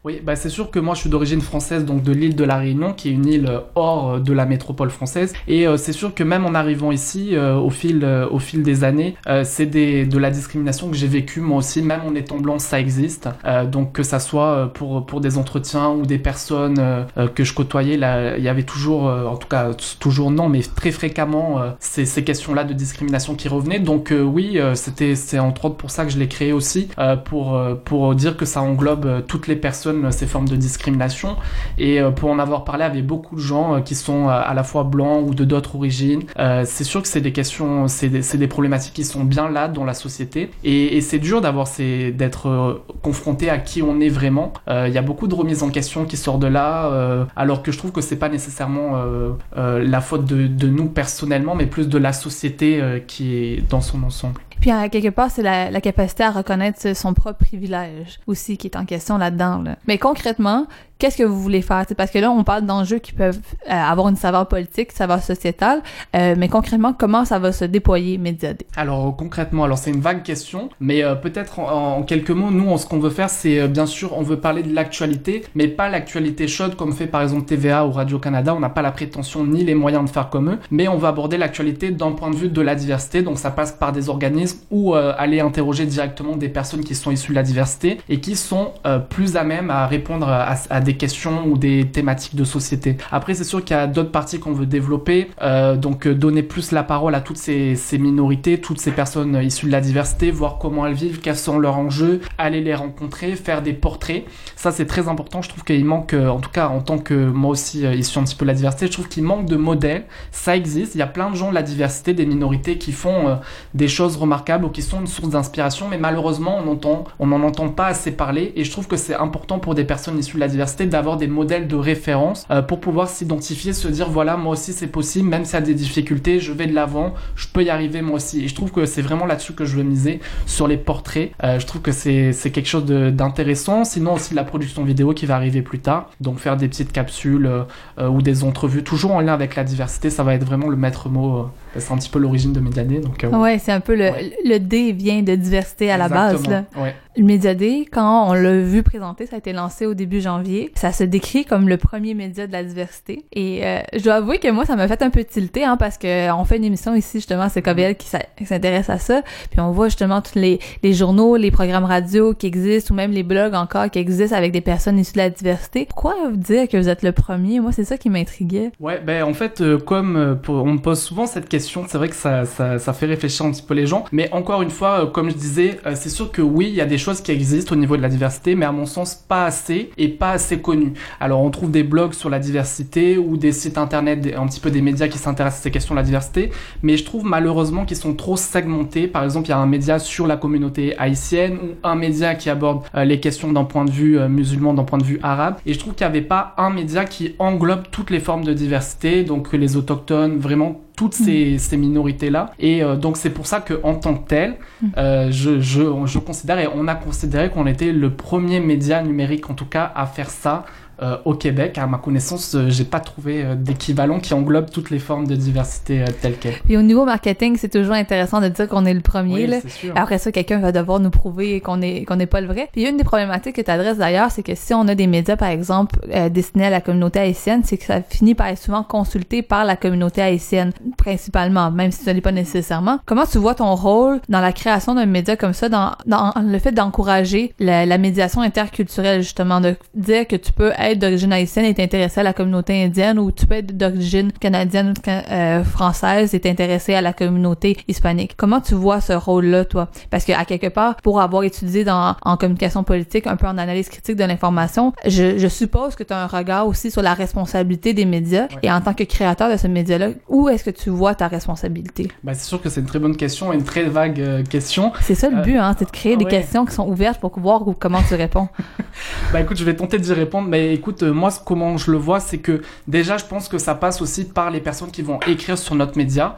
Oui, bah c'est sûr que moi je suis d'origine française, donc de l'île de la Réunion, qui est une île hors de la métropole française. Et c'est sûr que même en arrivant ici, au, fil, au fil des années, c'est de la discrimination que j'ai vécue moi aussi, même en étant blanc, ça existe. donc que ça soit pour, pour des entretiens ou des personnes que je côtoyais, il y avait toujours, en tout cas toujours non, mais très fréquemment ces, ces questions-là de discrimination qui revenaient. Donc oui, c'était c'est entre autres pour ça que je l'ai créé aussi, pour, pour dire que ça englobe toutes les personnes, ces formes de discrimination. Et pour en avoir parlé avec beaucoup de gens qui sont à la fois blancs ou de d'autres origines, c'est sûr que c'est des questions, c'est des, problématiques qui sont bien là dans la société. Et, c'est dur d'avoir ces, d'être confronté à qui on est vraiment. Il y a beaucoup de remises en question qui sortent de là, alors que je trouve que c'est pas nécessairement la faute de, nous personnellement, mais plus de la société qui est dans son ensemble. Puis, à quelque part, c'est la, la, capacité à reconnaître son propre privilège aussi qui est en question là-dedans. Là. Mais concrètement, qu'est-ce que vous voulez faire? parce que là, on parle d'enjeux qui peuvent euh, avoir une saveur politique, saveur sociétale, euh, mais concrètement, comment ça va se déployer Médiadé? Alors, concrètement, alors c'est une vague question, mais euh, peut-être en, quelques mots, nous, ce qu'on veut faire, c'est bien sûr, on veut parler de l'actualité, mais pas l'actualité chaude comme fait par exemple TVA ou Radio-Canada. On n'a pas la prétention ni les moyens de faire comme eux, mais on va aborder l'actualité d'un point de vue de la diversité, donc ça passe par des organismes ou aller interroger directement des personnes qui sont issues de la diversité et qui sont plus à même à répondre à, à des questions ou des thématiques de société. Après, c'est sûr qu'il y a d'autres parties qu'on veut développer, euh, donc euh, donner plus la parole à toutes ces, ces, minorités, toutes ces personnes issues de la diversité, voir comment elles vivent, quels sont leurs enjeux, aller les rencontrer, faire des portraits. Ça, c'est très important. Je trouve qu'il manque, euh, en tout cas en tant que moi aussi issu un petit peu de la diversité, je trouve qu'il manque de modèles. Ça existe. Il y a plein de gens de la diversité, des minorités qui font des choses remarquables ou qui sont une source d'inspiration, mais malheureusement, on entend, on n'en entend pas assez parler. Et je trouve que c'est important pour des personnes issues de la diversité d'avoir des modèles de référence euh, pour pouvoir s'identifier, se dire voilà, moi aussi c'est possible, même s'il y a des difficultés, je vais de l'avant, je peux y arriver moi aussi. Et je trouve que c'est vraiment là-dessus que je veux miser, sur les portraits. Euh, je trouve que c'est quelque chose d'intéressant. Sinon aussi la production vidéo qui va arriver plus tard. Donc faire des petites capsules euh, ou des entrevues, toujours en lien avec la diversité, ça va être vraiment le maître mot. C'est un petit peu l'origine de Médiané. Donc, ouais, c'est un peu le, le D vient de diversité à la base. Là. Ouais. Le Médiadé, quand on l'a vu présenter, ça a été lancé au début janvier. Ça se décrit comme le premier média de la diversité. Et euh, je dois avouer que moi, ça m'a fait un peu tilter, hein, parce que on fait une émission ici, justement, c'est Coviel qui s'intéresse à ça. Puis on voit justement tous les, les journaux, les programmes radio qui existent, ou même les blogs encore qui existent avec des personnes issues de la diversité. Pourquoi vous dire que vous êtes le premier? Moi, c'est ça qui m'intriguait. Ouais, ben en fait, euh, comme euh, on me pose souvent cette question, c'est vrai que ça, ça, ça, fait réfléchir un petit peu les gens. Mais encore une fois, comme je disais, c'est sûr que oui, il y a des choses qui existent au niveau de la diversité, mais à mon sens pas assez et pas assez connues. Alors on trouve des blogs sur la diversité ou des sites internet, un petit peu des médias qui s'intéressent à ces questions de la diversité, mais je trouve malheureusement qu'ils sont trop segmentés. Par exemple, il y a un média sur la communauté haïtienne ou un média qui aborde euh, les questions d'un point de vue euh, musulman, d'un point de vue arabe, et je trouve qu'il n'y avait pas un média qui englobe toutes les formes de diversité, donc les autochtones, vraiment toutes ces, ces minorités-là. Et euh, donc c'est pour ça que en tant que tel, mm. euh, je, je, je considère et on a considéré qu'on était le premier média numérique en tout cas à faire ça euh, au Québec. À ma connaissance, euh, j'ai pas trouvé euh, d'équivalent qui englobe toutes les formes de diversité telles quelles. Puis au niveau marketing, c'est toujours intéressant de dire qu'on est le premier. là. Après ça, quelqu'un va devoir nous prouver qu'on est qu'on n'est pas le vrai. Puis une des problématiques que tu adresses d'ailleurs, c'est que si on a des médias, par exemple, destinés à la communauté haïtienne, c'est que ça finit par être souvent consulté par la communauté haïtienne, principalement, même si ce n'est pas nécessairement. Comment tu vois ton rôle dans la création d'un média comme ça, dans, dans le fait d'encourager la, la médiation interculturelle, justement, de dire que tu peux être d'origine haïtienne et t'intéresser à la communauté indienne ou tu peux être d'origine canadienne ou euh, française et t'intéresser à la communauté hispanique. Comment tu vois ce rôle-là, toi? Parce que à quelque part, pour avoir étudié dans, en communication politique, un peu en analyse critique de l'information, je, je, suppose que tu as un regard aussi sur la responsabilité des médias et en tant que créateur de ce média-là, où est-ce que tu vois ta responsabilité? Ben, c'est sûr que c'est une très bonne question et une très vague euh, question. C'est ça le euh, but, hein, c'est de créer des questions qui sont ouvertes pour voir comment tu réponds. (laughs) bah écoute, je vais tenter d'y répondre, mais écoute, moi, comment je le vois, c'est que déjà, je pense que ça passe aussi par les personnes qui vont écrire sur notre média.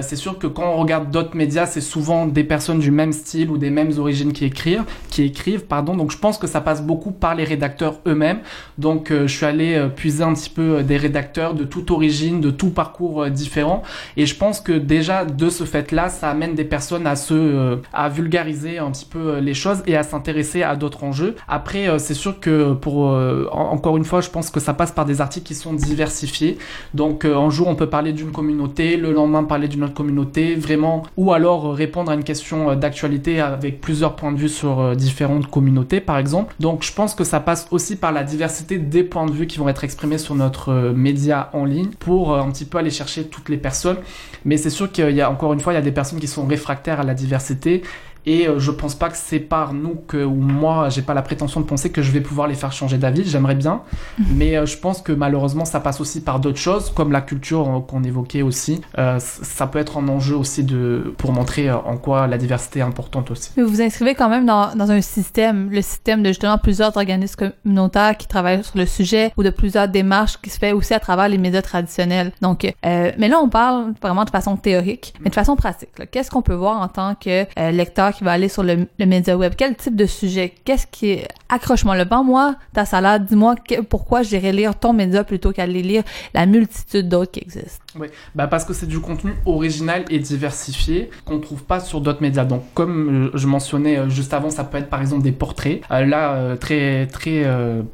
c'est sûr que quand on regarde d'autres médias, c'est souvent des personnes du même style ou des mêmes origines qui écrivent, qui écrivent, pardon. Donc, je pense que ça passe beaucoup par les rédacteurs eux-mêmes. Donc, je suis allé puiser un petit peu des rédacteurs de toute origine, de tout parcours différent. Et je pense que déjà, de ce fait-là, ça amène des personnes à se, à vulgariser un petit peu les choses et à s'intéresser à d'autres enjeux. Après, euh, c'est sûr que pour euh, encore une fois, je pense que ça passe par des articles qui sont diversifiés. Donc euh, un jour on peut parler d'une communauté, le lendemain parler d'une autre communauté, vraiment, ou alors répondre à une question d'actualité avec plusieurs points de vue sur différentes communautés, par exemple. Donc je pense que ça passe aussi par la diversité des points de vue qui vont être exprimés sur notre média en ligne pour un petit peu aller chercher toutes les personnes. Mais c'est sûr qu'il y a encore une fois, il y a des personnes qui sont réfractaires à la diversité et euh, je pense pas que c'est par nous que, ou moi, j'ai pas la prétention de penser que je vais pouvoir les faire changer d'avis. J'aimerais bien. Mhm. Mais euh, je pense que malheureusement, ça passe aussi par d'autres choses, comme la culture euh, qu'on évoquait aussi. ça peut être un enjeu aussi de, pour montrer en quoi la diversité est importante aussi. Vous vous inscrivez quand même dans, dans un système, le système de justement plusieurs organismes communautaires qui travaillent sur le sujet ou de plusieurs démarches qui se fait aussi à travers les médias traditionnels. Donc, mais là, on parle vraiment de façon théorique, mais de façon pratique. Qu'est-ce qu'on peut voir en tant que lecteur qui va aller sur le, média web? Quel type de sujet? Qu'est-ce qui est... Accroche-moi le banc, moi, ta salade, dis-moi pourquoi j'irais lire ton média plutôt qu'aller lire la multitude d'autres qui existent. Oui, bah parce que c'est du contenu original et diversifié qu'on trouve pas sur d'autres médias. Donc comme je mentionnais euh, juste avant, ça peut être par exemple des portraits. Euh, là, euh, très très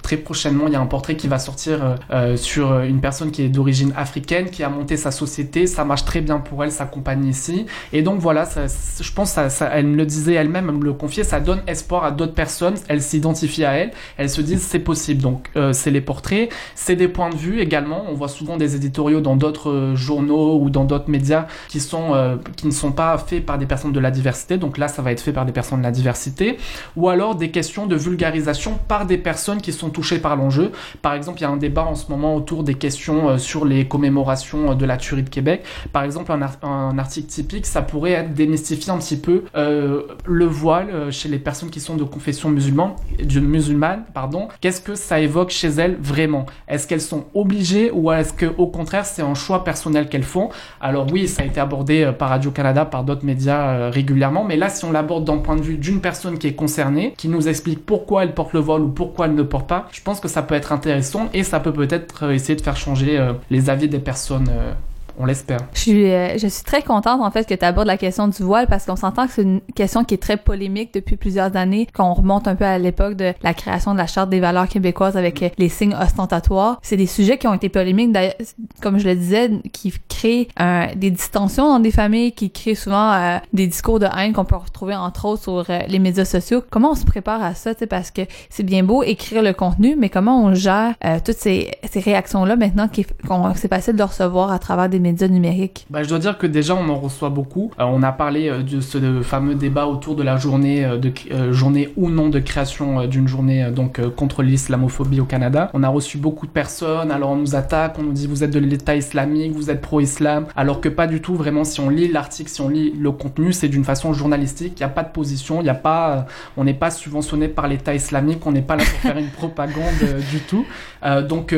très prochainement, il y a un portrait qui va sortir sur une personne qui est d'origine africaine, qui a monté sa société. Ça marche très bien pour elle, sa compagnie ici. Et donc voilà, ça, je pense, ça, ça, elle me le disait elle-même, elle me le confiait, ça donne espoir à d'autres personnes. Elle s'identifie à elle, elles se disent c'est possible. Donc c'est les portraits, c'est des points de vue également. On voit souvent des éditoriaux dans d'autres journaux ou dans d'autres médias qui sont euh, qui ne sont pas faits par des personnes de la diversité. Donc là, ça va être fait par des personnes de la diversité, ou alors des questions de vulgarisation par des personnes qui sont touchées par l'enjeu. Par exemple, il y a un débat en ce moment autour des questions euh, sur les commémorations euh, de la tuerie de Québec. Par exemple, un, article typique, ça pourrait être démystifier un petit peu le voile chez les personnes qui sont de confession musulmane, musulmane pardon. Qu'est-ce que ça évoque chez elles vraiment? Est-ce qu'elles sont obligées ou est-ce que au contraire c'est un choix personnel qu'elles font. Alors oui, ça a été abordé euh, par Radio-Canada, par d'autres médias euh, régulièrement, mais là, si on l'aborde d'un point de vue d'une personne qui est concernée, qui nous explique pourquoi elle porte le vol ou pourquoi elle ne porte pas, je pense que ça peut être intéressant et ça peut peut-être euh, essayer de faire changer les avis des personnes on l'espère. Je suis, euh, je suis très contente en fait que tu abordes la question du voile parce qu'on s'entend que c'est une question qui est très polémique depuis plusieurs années, quand on remonte un peu à l'époque de la création de la charte des valeurs québécoises avec euh, les signes ostentatoires. C'est des sujets qui ont été polémiques, comme je le disais, qui créent des distensions dans des familles, qui créent souvent euh, des discours de haine qu'on peut retrouver entre autres sur les médias sociaux. Comment on se prépare à ça, parce que c'est bien beau écrire le contenu, mais comment on gère toutes ces, ces réactions-là maintenant qu'on c'est facile de recevoir à travers des médias bah, Je dois dire que déjà, on en reçoit beaucoup. Euh, on a parlé euh, de ce fameux débat autour de la journée, euh, de, journée ou non de création d'une journée donc contre l'islamophobie au Canada. On a reçu beaucoup de personnes, alors on nous attaque, on nous dit vous êtes de l'État islamique, vous êtes pro-islam, alors que pas du tout, vraiment, si on lit l'article, si on lit le contenu, c'est d'une façon journalistique, il n'y a pas de position, il a pas, on n'est pas subventionné par l'État islamique, on n'est pas là pour faire une propagande du tout. Donc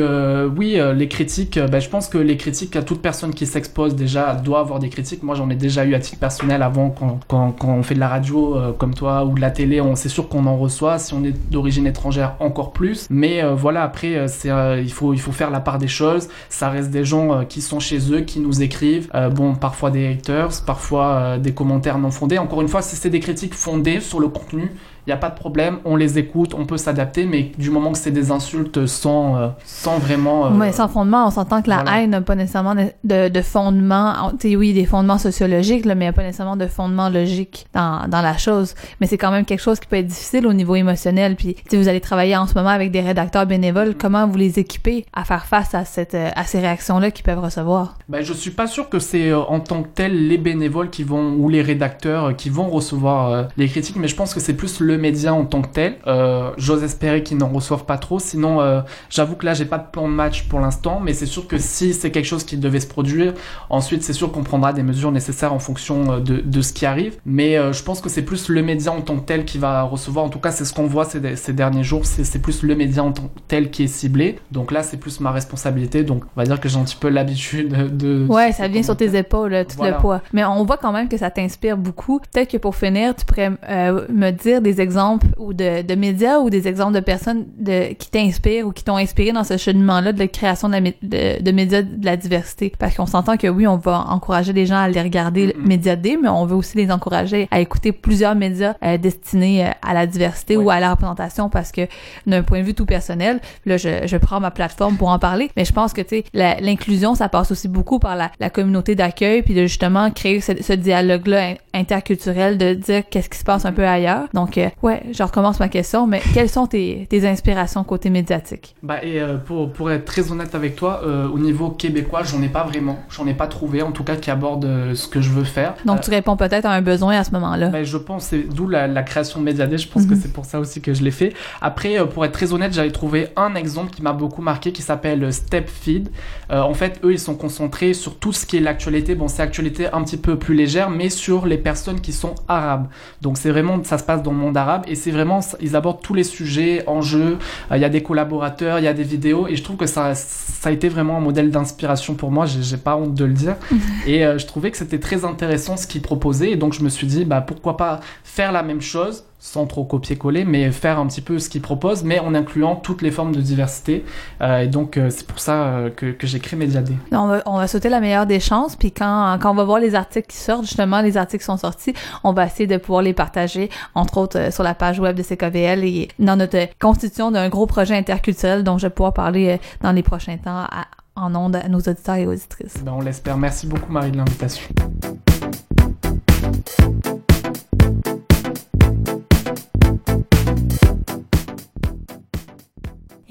oui, les critiques, bah, je pense que les critiques à toute personne qui s'expose déjà doit avoir des critiques. Moi, j'en ai déjà eu à titre personnel avant quand, quand, on fait de la radio euh, comme toi ou de la télé. On c'est sûr qu'on en reçoit. Si on est d'origine étrangère, encore plus. Mais euh, voilà, après, euh, il faut il faut faire la part des choses. Ça reste des gens qui sont chez eux, qui nous écrivent. bon, parfois des haters, parfois des commentaires non fondés. Encore une fois, si c'est des critiques fondées sur le contenu, il n'y a pas de problème, on les écoute, on peut s'adapter, mais du moment que c'est des insultes sans, euh, sans vraiment... Euh, sans fondement, on s'entend que la haine n'a pas nécessairement de, de fondement, oui, des fondements sociologiques, mais il n'y a pas nécessairement de fondement logique dans, dans la chose. Mais c'est quand même quelque chose qui peut être difficile au niveau émotionnel. Puis si vous allez travailler en ce moment avec des rédacteurs bénévoles, comment vous les équipez à faire face à, cette, euh, à ces réactions-là qu'ils peuvent recevoir? Ben, je suis pas sûr que c'est en tant que tel les bénévoles qui vont, ou les rédacteurs qui vont recevoir les critiques, mais je pense que c'est plus le le média en tant que tel. Euh, j'ose espérer qu'ils n'en reçoivent pas trop. Sinon, euh, j'avoue que là, j'ai pas de plan de match pour l'instant, mais c'est sûr que si c'est quelque chose qui devait se produire, ensuite, c'est sûr qu'on prendra des mesures nécessaires en fonction de, de ce qui arrive. Mais je pense que c'est plus le média en tant que tel qui va recevoir. En tout cas, c'est ce qu'on voit ces, ces, derniers jours. C'est plus le média en tant que tel qui est ciblé. Donc là, c'est plus ma responsabilité. Donc, on va dire que j'ai un petit peu l'habitude de. Ouais, ça vient sur tes épaules, tout le poids. Mais on voit quand même que ça t'inspire beaucoup. Peut-être que pour finir, tu pourrais euh, me dire des exemples ou de, de, médias ou des exemples de personnes de, qui t'inspirent ou qui t'ont inspiré dans ce cheminement-là de la création de, de, de, médias de la diversité? Parce qu'on s'entend que oui, on va encourager les gens à aller regarder mm Média D, mais on veut aussi les encourager à écouter plusieurs médias euh, destinés euh, à la diversité ou à la représentation parce que d'un point de vue tout personnel, là, je, je prends ma plateforme pour en parler, mais je pense que, tu sais, l'inclusion, ça passe aussi beaucoup par la, la communauté d'accueil puis de justement créer ce, ce dialogue-là interculturel de dire qu'est-ce qui se passe un peu ailleurs. Donc, euh, ouais, je recommence ma question, mais quelles sont tes, tes inspirations côté médiatique? Bah, et euh, pour, pour être très honnête avec toi, euh, au niveau québécois, j'en ai pas vraiment. J'en ai pas trouvé, en tout cas, qui aborde ce que je veux faire. Donc, tu réponds peut-être à un besoin à ce moment-là. Bah, je pense, c'est d'où la, la, création de Mediaday. Je pense que mhm. c'est pour ça aussi que je l'ai fait. Après, pour être très honnête, j'avais trouvé un exemple qui m'a beaucoup marqué qui s'appelle Step Feed. en fait, eux, ils sont concentrés sur tout ce qui est l'actualité. Bon, c'est actualité un petit peu plus légère, mais sur les personnes qui sont arabes. Donc c'est vraiment, ça se passe dans le monde et c'est vraiment, ils abordent tous les sujets, enjeux. Euh, il y a des collaborateurs, il y a des vidéos et je trouve que ça, ça a été vraiment un modèle d'inspiration pour moi. J'ai pas honte de le dire. (laughs) et euh, je trouvais que c'était très intéressant ce qu'ils proposaient et donc je me suis dit, bah pourquoi pas faire la même chose sans trop copier-coller, mais faire un petit peu ce qu'ils proposent, mais en incluant toutes les formes de diversité. Euh, et donc, euh, c'est pour ça euh, que, que j'ai créé Mediadé. On va, on va sauter la meilleure des chances, puis quand, quand on va voir les articles qui sortent, justement, les articles qui sont sortis, on va essayer de pouvoir les partager, entre autres, sur la page web de CKVL et dans notre constitution d'un gros projet interculturel dont je vais pouvoir parler dans les prochains temps en ondes à nos auditeurs et auditrices. Ben, on l'espère. Merci beaucoup, Marie, de l'invitation.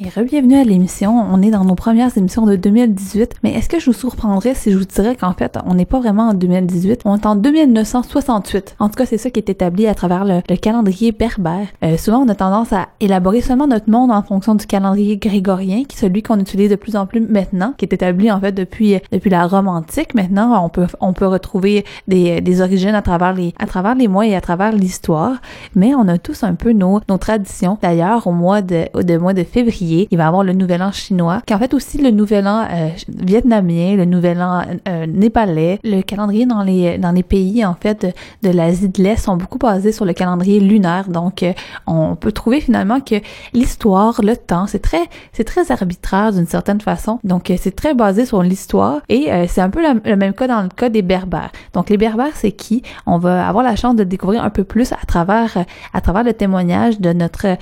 Et bienvenue à l'émission. On est dans nos premières émissions de 2018. Mais est-ce que je vous surprendrais si je vous dirais qu'en fait, on n'est pas vraiment en 2018, on est en 2968. En tout cas, c'est ça qui est établi à travers le, calendrier berbère. Euh, souvent, on a tendance à élaborer seulement notre monde en fonction du calendrier grégorien, qui est celui qu'on utilise de plus en plus maintenant, qui est établi en fait depuis depuis la Rome antique. Maintenant, on peut on peut retrouver des, des origines à travers les à travers les mois et à travers l'histoire. Mais on a tous un peu nos nos traditions. D'ailleurs, au mois de au mois de février il va avoir le nouvel an chinois, qui en fait aussi le nouvel an euh, vietnamien, le nouvel an euh, népalais. Le calendrier dans les dans les pays en fait de, de l'Asie de l'Est sont beaucoup basés sur le calendrier lunaire. Donc euh, on peut trouver finalement que l'histoire, le temps, c'est très c'est très arbitraire d'une certaine façon. Donc c'est très basé sur l'histoire et c'est un peu le, même cas dans le cas des Berbères. Donc les Berbères, c'est qui? On va avoir la chance de découvrir un peu plus à travers à travers le témoignage de notre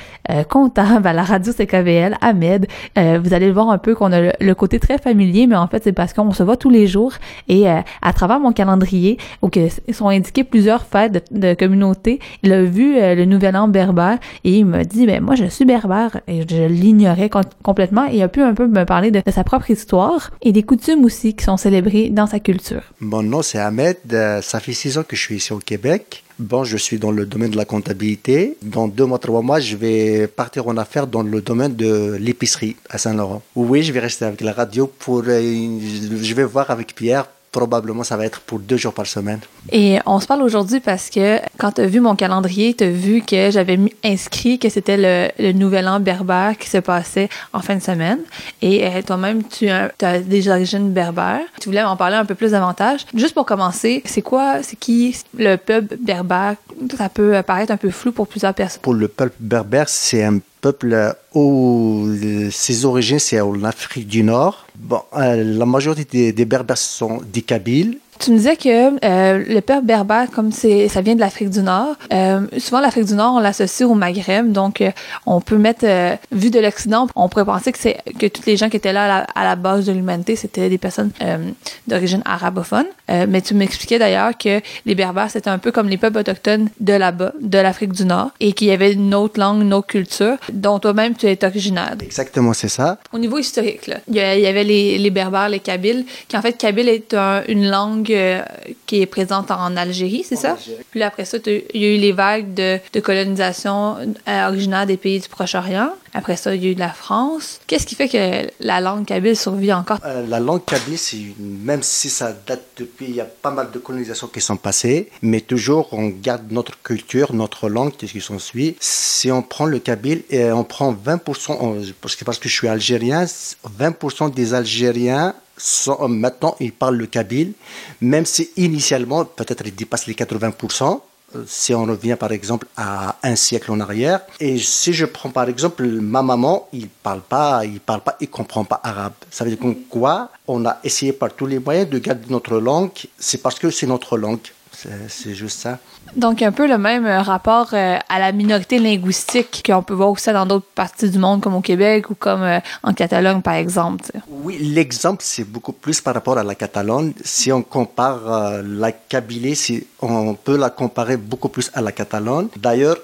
comptable à la radio CKVL, Ahmed. Euh, vous allez le voir un peu qu'on a le, côté très familier, mais en fait, c'est parce qu'on se voit tous les jours et euh, à travers mon calendrier, où que sont indiquées plusieurs fêtes de, communauté, il a vu euh, le Nouvel An berbère et il m'a dit, ben moi, je suis berbère et je l'ignorais complètement et il a pu un peu me parler de, sa propre histoire et des coutumes aussi qui sont célébrées dans sa culture. Mon nom, c'est Ahmed. ça fait six ans que je suis ici au Québec. Bon, je suis dans le domaine de la comptabilité. Dans deux mois, trois mois, je vais partir en affaires dans le domaine de l'épicerie à Saint-Laurent. Oui, je vais rester avec la radio pour. Euh, je vais voir avec Pierre probablement ça va être pour deux jours par semaine. Et on se parle aujourd'hui parce que quand tu as vu mon calendrier, tu as vu que j'avais inscrit que c'était le, nouvel an berbère qui se passait en fin de semaine. Et euh, toi-même, tu as, des origines berbères. Tu voulais m'en parler un peu plus davantage. Juste pour commencer, c'est quoi, c'est qui le peuple berbère? Ça peut paraître un peu flou pour plusieurs personnes. Pour le peuple berbère, c'est un peuple où ses origines, c'est en Afrique du Nord. Bon, euh, la majorité des, Berbères sont des Kabyles tu me disais que euh, le peuple berbère, comme c'est, ça vient de l'Afrique du Nord, euh, souvent l'Afrique du Nord, on l'associe au Maghreb, donc euh, on peut mettre, euh, vu de l'Occident, on pourrait penser que c'est que tous les gens qui étaient là à la, base de l'humanité, c'était des personnes d'origine arabophone. mais tu m'expliquais d'ailleurs que les Berbères, c'était un peu comme les peuples autochtones de là-bas, de l'Afrique du Nord, et qu'il y avait une autre langue, une autre culture, dont toi-même tu es originaire. Exactement, c'est ça. Au niveau historique, là, il y avait les, les Berbères, les Kabyles, qui en fait, Kabyle est une langue euh, qui est présente en Algérie, c'est ça? Puis après ça, il y a eu les vagues de, de colonisation euh, originaire des pays du Proche-Orient. Après ça, il y a eu de la France. Qu'est-ce qui fait que la langue kabyle survit encore? Euh, la langue kabyle, c'est même si ça date depuis, il y a pas mal de colonisations qui sont passées, mais toujours on garde notre culture, notre langue, ce qui s'en suit. Si on prend le kabyle et on prend 20%, parce que, parce que je suis algérien, 20% des Algériens maintenant ils parlent le kabyle, même si initialement peut-être ils dépassent les 80% si on revient par exemple à un siècle en arrière. Et si je prends par exemple ma maman, il parle pas, il parle pas, il comprend pas arabe. Ça veut dire quoi On a essayé par tous les moyens de garder notre langue. C'est parce que c'est notre langue. C'est juste ça. Donc, un peu le même euh, rapport euh, à la minorité linguistique qu'on peut voir aussi dans d'autres parties du monde, comme au Québec ou comme euh, en Catalogne, par exemple. Oui, l'exemple, c'est beaucoup plus par rapport à la Catalogne. Si on compare la Kabylie, on peut la comparer beaucoup plus à la Catalogne. D'ailleurs,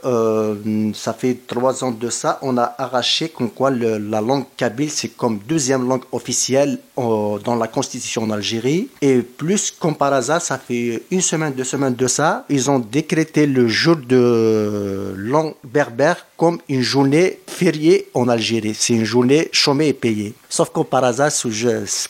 ça fait trois ans de ça, on a arraché comme quoi la langue kabyle, c'est comme deuxième langue officielle dans la constitution en Algérie. Et plus, comme par hasard, ça fait une semaine, deux semaines de ça, ils ont décrété le jour de l'an berbère comme une journée fériée en Algérie. C'est une journée chômée et payée. Sauf que par hasard,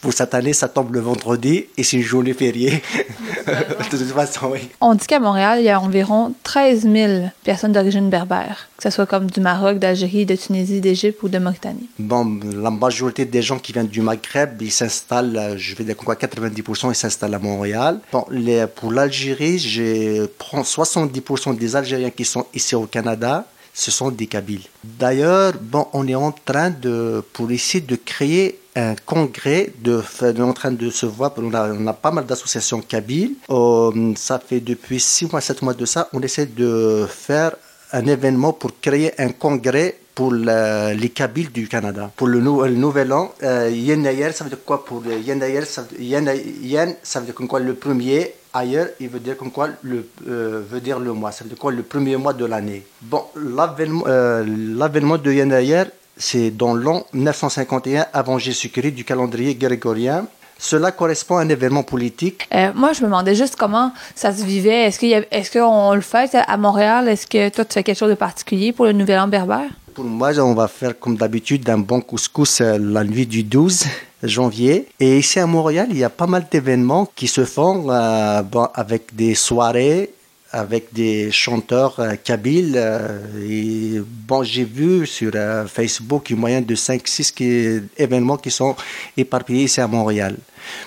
pour cette année, ça tombe le vendredi et c'est une journée fériée. (laughs) de toute façon, oui. On dit qu'à Montréal, il y a environ 13 000 personnes d'origine berbère, que ce soit comme du Maroc, d'Algérie, de Tunisie, d'Égypte ou de Mauritanie. Bon, la majorité des gens qui viennent du Maghreb, ils s'installent, je vais dire quoi, 90%, ils s'installent à Montréal. Bon, les, pour l'Algérie, je prends 70% des Algériens qui sont ici au Canada ce sont des Kabyles. D'ailleurs, bon, on est en train de, pour essayer de créer un congrès, de, on est en train de se voir, on a, pas mal d'associations kabyles. Euh, ça fait depuis 6 mois, 7 mois de ça, on essaie de faire un événement pour créer un congrès pour les Kabyles du Canada. Pour le, nouvel an, euh, Yenayer, ça veut dire quoi pour Yenayer ça, Yen, ça veut dire quoi le premier Ailleurs, il veut dire comme quoi le euh, veut dire le mois. Dire quoi le premier mois de l'année? Bon, l'avènement euh, de Yenayer, c'est dans l'an 951 avant Jésus-Christ du calendrier grégorien. Cela correspond à un événement politique. Euh, moi, je me demandais juste comment ça se vivait. Est-ce qu'on est qu'on le fait à Montréal? Est-ce que toi, tu fais quelque chose de particulier pour le Nouvel An berbère? Pour moi, on va faire comme d'habitude un bon couscous la nuit du 12 janvier. Et ici à Montréal, il y a pas mal d'événements qui se font euh, avec des soirées avec des chanteurs euh, kabyles. Euh, bon, j'ai vu sur Facebook une moyenne de 5-6 événements qui sont éparpillés ici à Montréal.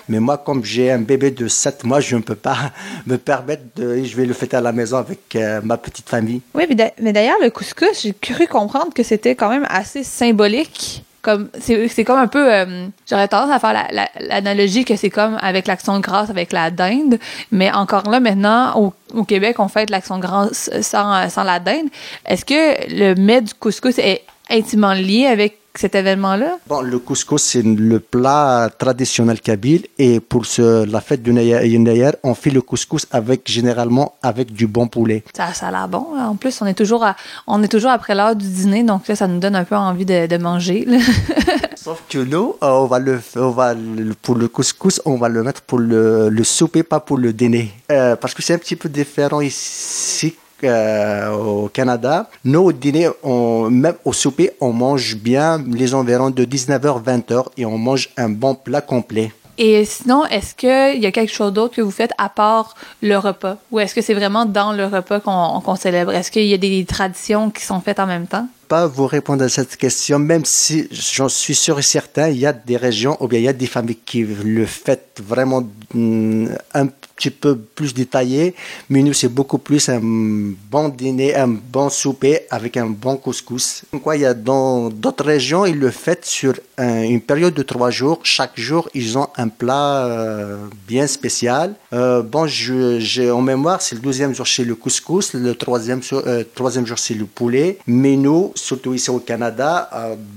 Mais moi, comme j'ai un bébé de 7 mois, je ne peux pas (laughs) me permettre de. Je vais le fêter à la maison avec ma petite famille. Oui, mais d'ailleurs, le couscous, j'ai cru comprendre que c'était quand même assez symbolique comme c'est comme un peu euh, j'aurais tendance à faire l'analogie que c'est comme avec l'action de grâce avec la dinde mais encore là maintenant au, au Québec on fait l'action de sans, sans la dinde. Est-ce que le mets du couscous est intimement lié avec cet événement-là? Bon, le couscous, c'est le plat traditionnel kabyle. Et pour ce, la fête du Nayer, on fait le couscous avec, généralement avec du bon poulet. Ça, ça a l'air bon. En plus, on est toujours, on est toujours après l'heure du dîner, donc là, ça nous donne un peu envie de, de manger. (laughs) Sauf que nous, euh, on va le, on va pour le couscous, on va le mettre pour le, le souper, pas pour le dîner. Euh, parce que c'est un petit peu différent ici euh, au Canada, nous au dîner, on, même au souper, on mange bien les environs de 19h, 20h et on mange un bon plat complet. Et sinon, est-ce qu'il y a quelque chose d'autre que vous faites à part le repas? Ou est-ce que c'est vraiment dans le repas qu'on célèbre? Est-ce qu'il y a des traditions qui sont faites en même temps? Pas vous répondre à cette question, même si j'en suis sûr et certain, il y a des régions ou bien il y a des familles qui le fêtent vraiment mm, un petit peu plus détaillé, nous, c'est beaucoup plus un bon dîner, un bon souper avec un bon couscous. Quoi, il y a dans d'autres régions, ils le font sur une période de trois jours. Chaque jour, ils ont un plat euh, bien spécial. Euh, bon, j'ai en mémoire, c'est le deuxième jour, c'est le couscous. Le troisième, euh, troisième jour, c'est le poulet. Mais nous, surtout ici au Canada,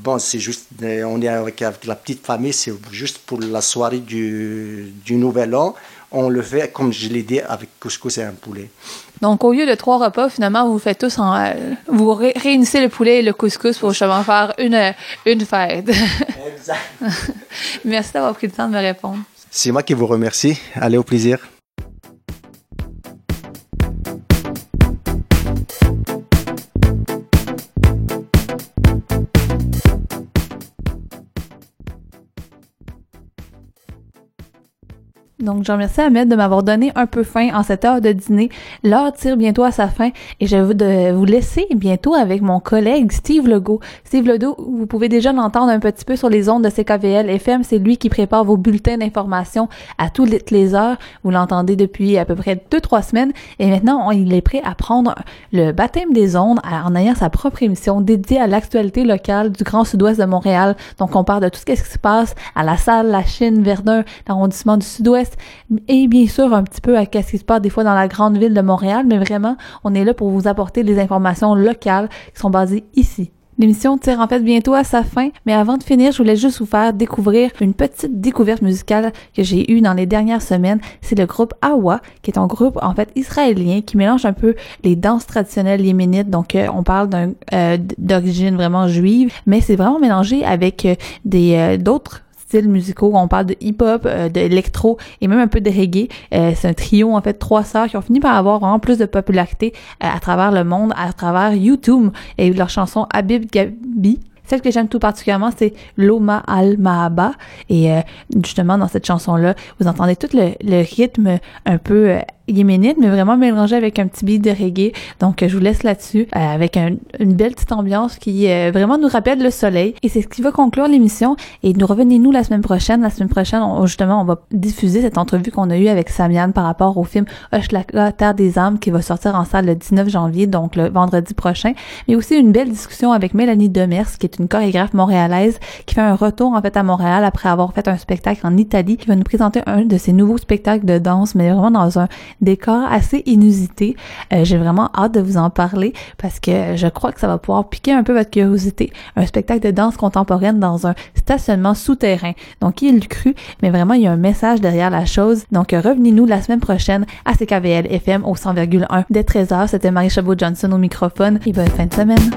bon, c'est juste, on est avec, la petite famille, c'est juste pour la soirée du Nouvel An on le fait, comme je l'ai dit, avec couscous et un poulet. Donc, au lieu de trois repas, finalement, vous faites tous en. Euh, vous réunissez le poulet et le couscous pour justement faire une, une fête. (laughs) Exact. Merci d'avoir pris le temps de me répondre. C'est moi qui vous remercie. Allez, au plaisir. Donc, je remercie Ahmed de m'avoir donné un peu faim en cette heure de dîner. L'heure tire bientôt à sa fin et je vais vous laisser bientôt avec mon collègue Steve Legault. Steve Legault, vous pouvez déjà l'entendre un petit peu sur les ondes de CKVL FM. C'est lui qui prépare vos bulletins d'information à toutes les heures. Vous l'entendez depuis à peu près deux, trois semaines et maintenant, il est prêt à prendre le baptême des ondes en ayant sa propre émission dédiée à l'actualité locale du Grand Sud-Ouest de Montréal. Donc, on parle de tout ce qui se passe à la salle, la Chine, Verdun, l'arrondissement du Sud-Ouest et bien sûr un petit peu à ce qui se passe des fois dans la grande ville de Montréal, mais vraiment, on est là pour vous apporter les informations locales qui sont basées ici. L'émission tire en fait bientôt à sa fin, mais avant de finir, je voulais juste vous faire découvrir une petite découverte musicale que j'ai eue dans les dernières semaines. C'est le groupe Awa, qui est un groupe en fait israélien qui mélange un peu les danses traditionnelles yéménites. Donc euh, on parle euh, d'origine vraiment juive, mais c'est vraiment mélangé avec euh, des d'autres styles musicaux. On parle de hip-hop, euh, d'électro et même un peu de reggae. Euh, c'est un trio, en fait, trois sœurs qui ont fini par avoir vraiment plus de popularité euh, à travers le monde, à travers YouTube et leur chanson Habib Gabi. Celle que j'aime tout particulièrement, c'est Loma Al Mahaba. Et justement, dans cette chanson-là, vous entendez tout le rythme un peu yéménite, mais vraiment mélangé avec un petit beat de reggae. Donc, je vous laisse là-dessus euh, avec une belle petite ambiance qui euh, vraiment nous rappelle le soleil. Et c'est ce qui va conclure l'émission. Et nous revenez-nous la semaine prochaine. La semaine prochaine, justement, on va diffuser cette entrevue qu'on a eue avec Samian par rapport au film Hochelaga, Terre des âmes qui va sortir en salle le 19 janvier, donc le vendredi prochain. Mais aussi une belle discussion avec Mélanie Demers, qui est une chorégraphe montréalaise qui fait un retour en fait à Montréal après avoir fait un spectacle en Italie, qui va nous présenter un de ses nouveaux spectacles de danse, mais vraiment dans un décor assez inusité. Euh, j'ai vraiment hâte de vous en parler parce que je crois que ça va pouvoir piquer un peu votre curiosité. Un spectacle de danse contemporaine dans un stationnement souterrain. Donc, il cru, mais vraiment, il y a un message derrière la chose. Donc, revenez-nous la semaine prochaine à CKVL FM au 100,1 dès 13h. C'était Marie Chabot-Johnson au microphone et bonne fin de semaine.